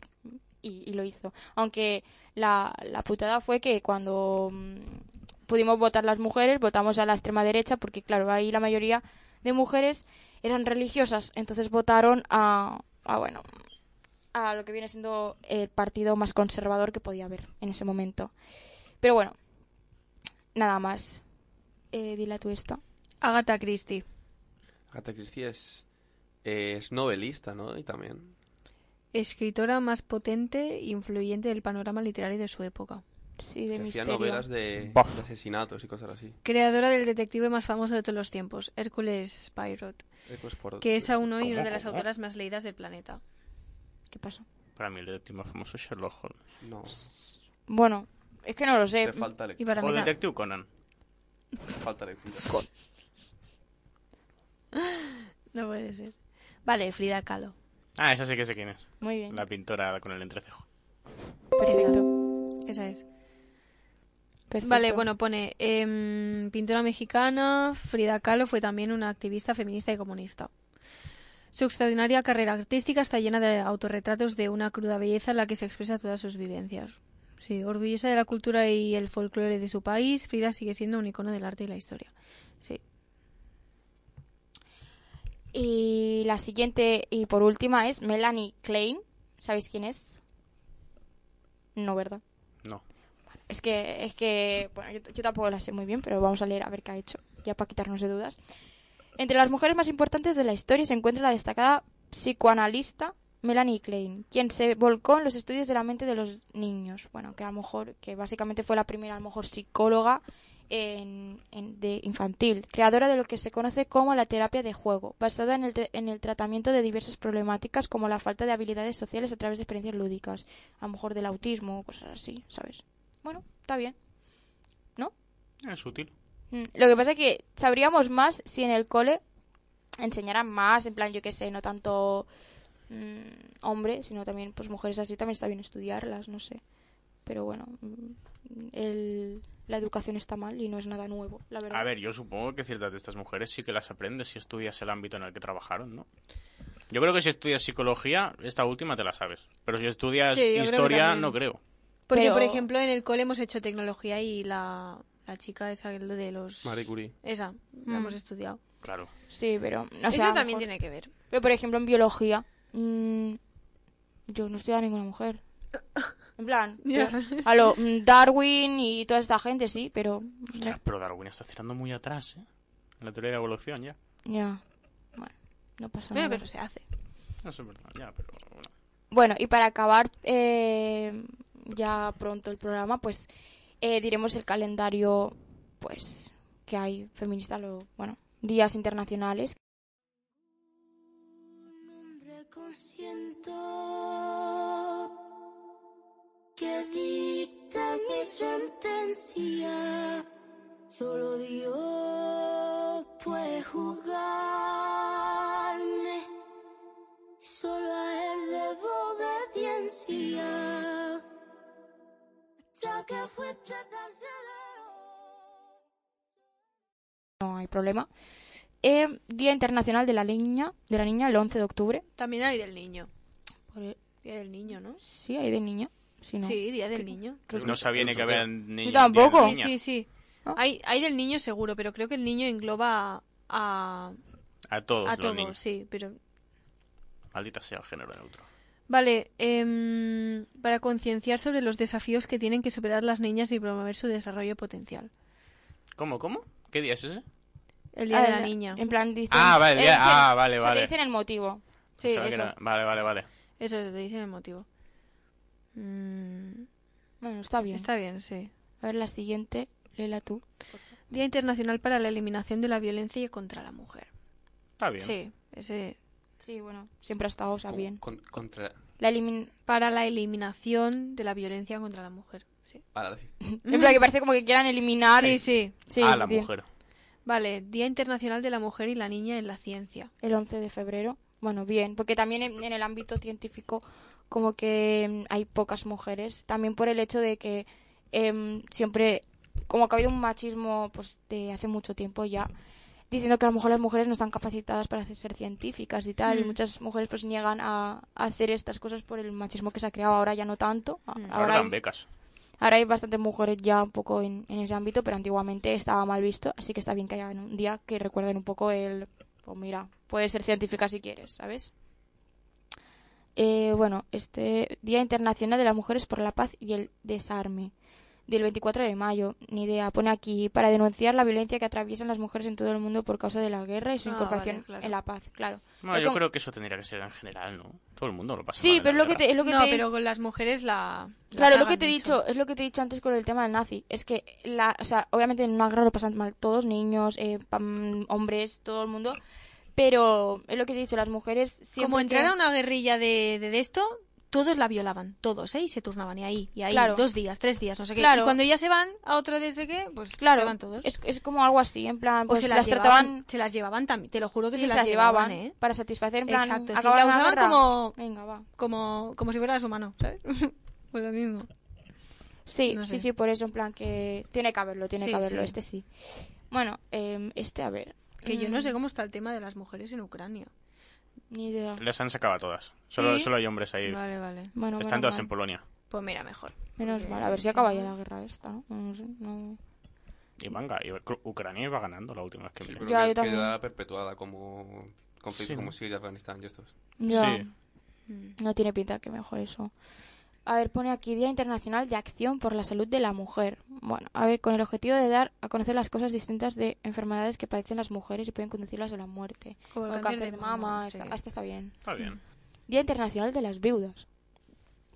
Y, y lo hizo. Aunque la, la putada fue que cuando mm, pudimos votar las mujeres, votamos a la extrema derecha, porque claro, ahí la mayoría de mujeres eran religiosas. Entonces votaron a, a bueno, a lo que viene siendo el partido más conservador que podía haber en ese momento. Pero bueno, nada más. Eh, dile tú esto. Agatha Christie. Agatha Christie es, es novelista, ¿no? Y también. Escritora más potente e influyente del panorama literario de su época. Sí, de que hacía misterio. novelas de, asesinatos y cosas así. Creadora del detective más famoso de todos los tiempos, Hércules Poirot, Eh, pues por- que es aún hoy ¿Cómo, una de las autoras más leídas del planeta. ¿Qué pasó? Para mí el detective más famoso es Sherlock Holmes. No, Bueno, es que no lo sé. te falta Y para O Detective Conan. Te falta lectura. No puede ser. Vale, Frida Kahlo. Ah, esa sí que sé quién es. Muy bien. La pintora con el entrecejo. Perfecto. Esa es. perfecto. Vale, bueno, pone em, pintora mexicana. Frida Kahlo fue también una activista feminista y comunista. Su extraordinaria carrera artística está llena de autorretratos de una cruda belleza en la que se expresa todas sus vivencias. Sí, orgullosa de la cultura y el folclore de su país, Frida sigue siendo un icono del arte y la historia. Sí. Y la siguiente y por última es Melanie Klein. ¿Sabéis quién es? No, ¿verdad? No. Es que, es que, bueno, yo, yo tampoco la sé muy bien, pero vamos a leer a ver qué ha hecho, ya para quitarnos de dudas. Entre las mujeres más importantes de la historia se encuentra la destacada psicoanalista Melanie Klein, quien se volcó en los estudios de la mente de los niños. Bueno, que a lo mejor, que básicamente fue la primera, a lo mejor, psicóloga en, de infantil, creadora de lo que se conoce como la terapia de juego, basada en el, en el tratamiento de diversas problemáticas como la falta de habilidades sociales a través de experiencias lúdicas, a lo mejor del autismo o cosas así, ¿sabes? Bueno, está bien. ¿No? Es útil. Mm, Lo que pasa es que sabríamos más si en el cole enseñaran más, en plan, yo qué sé, no tanto mm, hombre, sino también pues mujeres así, también está bien estudiarlas, no sé. Pero bueno, mm, el- la educación está mal y no es nada nuevo, la verdad. A ver, yo supongo que ciertas de estas mujeres sí que las aprendes si estudias el ámbito en el que trabajaron, ¿no? Yo creo que si estudias psicología, esta última te la sabes. Pero si estudias Sí, creo historia, no creo. Porque, Pero- por ejemplo, en el cole hemos hecho tecnología y la, la chica esa de los... Marie Curie. Esa, la Mm. hemos estudiado. Claro. Sí, pero... No sé, a Eso lo también mejor- tiene que ver. Pero por ejemplo en biología, mm, yo no estoy a ninguna mujer. En plan, Ya. a lo mm, Darwin y toda esta gente, sí, pero... Hostia, pero Darwin está tirando muy atrás, ¿eh? En la teoría de la evolución, ya. Ya, bueno, no pasa Pero, nada. pero se hace. Eso es verdad, ya, pero bueno. Bueno, y para acabar eh, ya pronto el programa, pues eh, diremos el calendario, pues, que hay feminista, lo, bueno, días internacionales. hombre consciente que dicta mi sentencia. Solo Dios puede juzgarme. Solo a él debo que fuiste carcelero. No hay problema. Eh, Día Internacional de la Niña, de la Niña, el 11 de octubre. También hay del niño. Por el- Día del niño, ¿no? Sí, hay de niña. Sí, no. Sí, Día del niño. Creo que no sabía ni que había niños. tampoco. Sí, niña. sí, sí. ¿No? Hay, hay del niño seguro, pero creo que el niño engloba a, A todos a los todos, niños. sí, pero... Maldita sea el género neutro. Vale, em, para concienciar sobre los desafíos que tienen que superar las niñas y promover su desarrollo potencial. ¿Cómo, cómo? ¿Qué día es ese? El Día de Ah, la Niña. En plan, dicen, Ah, vale, eh, día- dicen- ah, vale, o sea, vale. te dicen el motivo. Sí, que eso. Vale, vale, vale. Eso te dicen el motivo. Mm, Bueno, está bien. está bien, sí. A ver, la siguiente, léela tú. Día Internacional para la Eliminación de la Violencia contra la Mujer. Está bien. Sí, ese Sí, bueno, siempre ha estado, o sea, Con- bien. con- contra... La elimin... para la eliminación de la violencia contra la mujer. Sí, Para decir. En plan, que parece como que quieran eliminar... sí. sí. Sí, a sí, la tío. mujer. Vale, Día Internacional de la Mujer y la Niña en la Ciencia. El 11 de febrero. Bueno, bien, porque también en, en el ámbito científico como que mm, hay pocas mujeres. También por el hecho de que em, siempre, como que ha habido un machismo pues de hace mucho tiempo ya, diciendo que a lo mejor las mujeres no están capacitadas para ser científicas y tal, y Mm. muchas mujeres pues niegan a, a hacer estas cosas por el machismo que se ha creado. Ahora ya no tanto. Mm. Ahora Ahora dan hay, becas. ahora hay bastantes mujeres ya un poco en, en ese ámbito, pero antiguamente estaba mal visto, así que está bien que haya un día que recuerden un poco el, pues mira, puedes ser científica si quieres, ¿sabes? Eh, bueno, este Día Internacional de las Mujeres por la Paz y el Desarme, del 24 de mayo, ni idea, pone aquí, para denunciar la violencia que atraviesan las mujeres en todo el mundo por causa de la guerra y su Ah, incorporación vale, claro. en la paz, claro. No, yo creo que eso tendría que ser en general, ¿no? Todo el mundo lo pasa mal Sí, en pero la es lo que te, es lo que no, te- pero con las mujeres la. la Claro, lo que te he dicho, es lo que te he dicho antes con el tema del nazi. Es que, la, o sea, obviamente en una guerra lo pasan mal todos, niños, eh, pam- hombres, todo el mundo. Pero es lo que te he dicho, las mujeres siempre. Como que- entrara una guerrilla de, de, de esto, todos la violaban, todos, ¿eh? Y se turnaban, y ahí, y ahí, Claro. dos días, tres días, no sé qué. Claro. Y cuando ya se van a otro de ese qué, pues Claro, se van todos. es, es como algo así, en plan, o pues se las, las, trataban. llevaban, se las llevaban también, te lo juro que sí, se, las llevaban, ¿eh? para satisfacer, en plan, Exacto, sí, la usaban guerra. como- Venga, va. Como, como si fuera su mano, ¿sabes? pues lo mismo. Sí, No sí, sé. sí, por eso, en plan, que tiene que haberlo, tiene Sí, que haberlo, sí. este sí. Bueno, eh, este, a ver. Que yo no sé cómo está el tema de las mujeres en Ucrania. Ni idea. Les han sacado a todas. Solo, ¿Sí? solo hay hombres ahí. Vale, vale. Bueno, Están todas mal. en Polonia. Pues mira, mejor. Menos mal, a ver si acaba ya la guerra esta, ¿no? No sé, no... Y venga, y Ucr- Ucrania iba ganando la última vez que Sí, miré. Ya, que yo también. queda perpetuada como conflictos Sí, como. Siria, Afganistán y estos. Ya. Sí. No tiene pinta que mejor eso. A ver, pone aquí Día Internacional de Acción por la Salud de la Mujer. Bueno, a ver, con el objetivo de dar a conocer las cosas distintas de enfermedades que padecen las mujeres y pueden conducirlas a la muerte. Como el O cáncer de mama, esta, sí. está bien. Está bien. Día Internacional de las Viudas.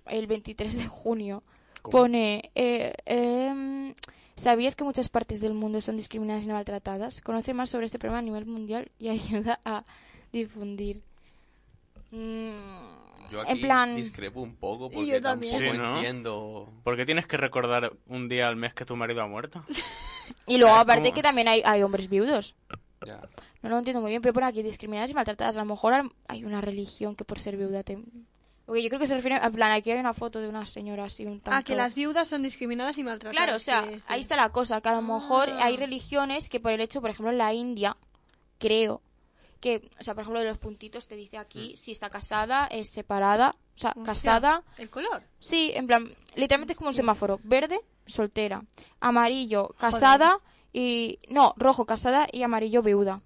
El 23 de junio ¿Cómo? pone... eh, em, ¿Sabías que muchas partes del mundo son discriminadas y maltratadas? Conoce más sobre este problema a nivel mundial y ayuda a difundir. Mm, Yo en aquí plan... discrepo un poco porque yo también. tampoco Sí, ¿no? entiendo. ¿Por qué tienes que recordar un día al mes que tu marido ha muerto? Y luego aparte ¿cómo? que también hay, hay hombres viudos. Ya. No lo entiendo muy bien, pero por aquí discriminadas y maltratadas. A lo mejor hay una religión que por ser viuda te... Porque yo creo que se refiere... En plan, aquí hay una foto de una señora así un tanto... Ah, que las viudas son discriminadas y maltratadas. Claro, o sea, ahí está la cosa, que a lo mejor Ah. hay religiones que por el hecho, por ejemplo, en la India, creo que, o sea, por ejemplo, de los puntitos te dice aquí si está casada, es separada, o sea, casada, ¿El color? sí, en plan, literalmente es como un semáforo, verde, soltera, amarillo, casada y, no, rojo, casada y amarillo, viuda.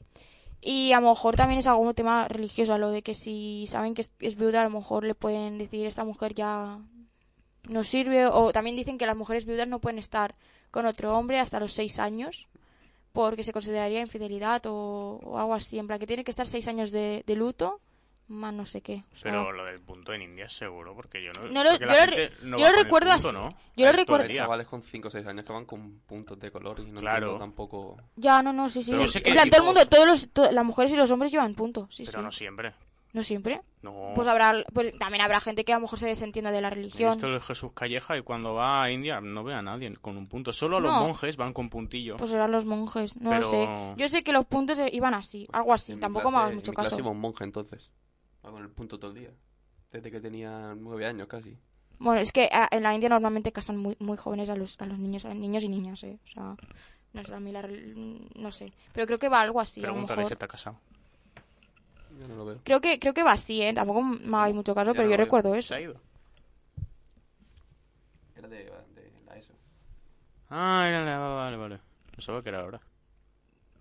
Y a lo mejor también es algún tema religioso, lo de que si saben que es, es viuda, a lo mejor le pueden decir esta mujer ya no sirve. O también dicen que las mujeres viudas no pueden estar con otro hombre hasta los seis años porque se consideraría infidelidad o, o algo así. En plan, que tiene que estar seis años de, de luto, más no sé qué. O sea, Pero lo del punto en India es seguro, porque yo no... No lo- yo la lo gente re- no yo lo recuerdo punto, así. ¿no? Yo lo recuerdo- día. Chavales con 5 o 6 años que van con puntos de color y no Claro. tampoco. ya, no, no, sí, sí. Pero En plan, tipo- todo el mundo, todos los, to- las mujeres y los hombres llevan puntos. Sí, Pero sí. no siempre. ¿No siempre? No. Pues habrá, pues también habrá gente que a lo mejor se desentienda de la religión. visto el Jesús Calleja y cuando va a India no ve a nadie con un punto. Solo los monjes van con puntillo. Pues serán los monjes, no Pero- lo sé. Yo sé que los puntos eh, iban así, algo así. En Tampoco me hagas mucho en mi clase caso. iba un monje entonces. Va con el punto todo el día. Desde que tenía 9 años casi. Bueno, es que ah, en la India normalmente casan muy, muy jóvenes a los, a los niños, a niños y niñas, ¿eh? O sea, no sé, a mí la no sé. Pero creo que va algo así, a lo Pregúntale si mejor. está casado. Yo no lo veo. Creo que, creo que va así, ¿eh? Tampoco me hagáis mucho caso, Yo pero no yo veo. recuerdo Se eso. ha ido. Era de, de la ESO. Ah, era la... Vale, vale. Pensaba que era ahora.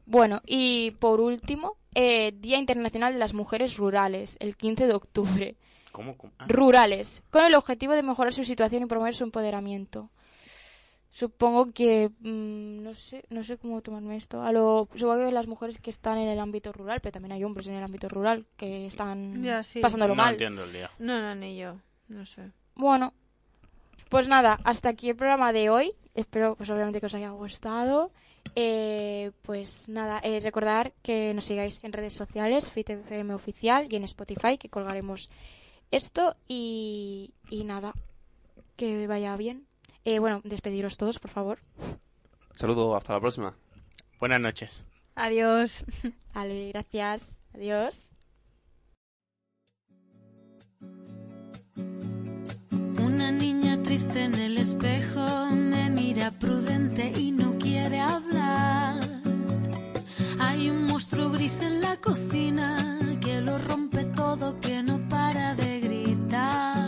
Bueno, y por último, eh, Día Internacional de las Mujeres Rurales, el 15 de octubre. ¿Cómo? cómo? Ah, Rurales, con el objetivo de mejorar su situación y promover su empoderamiento. Supongo que mm, no sé, no sé cómo tomarme esto. A lo supongo que las mujeres que están en el ámbito rural, pero también hay hombres en el ámbito rural que están Ya, sí. pasándolo no mal. entiendo el día. No, no, ni yo. No sé. Bueno, pues nada, hasta aquí el programa de hoy. Espero, pues obviamente que os haya gustado. Eh, pues nada, eh, recordar que nos sigáis en redes sociales, FitFM Oficial y en Spotify, que colgaremos esto. Y, y nada, que vaya bien. Eh, bueno, despediros todos, por favor. Saludo, hasta la próxima. Buenas noches. Adiós. Vale, gracias. Adiós. Una niña triste en el espejo me mira prudente y no quiere hablar. Hay un monstruo gris en la cocina que lo rompe todo, que no para de gritar.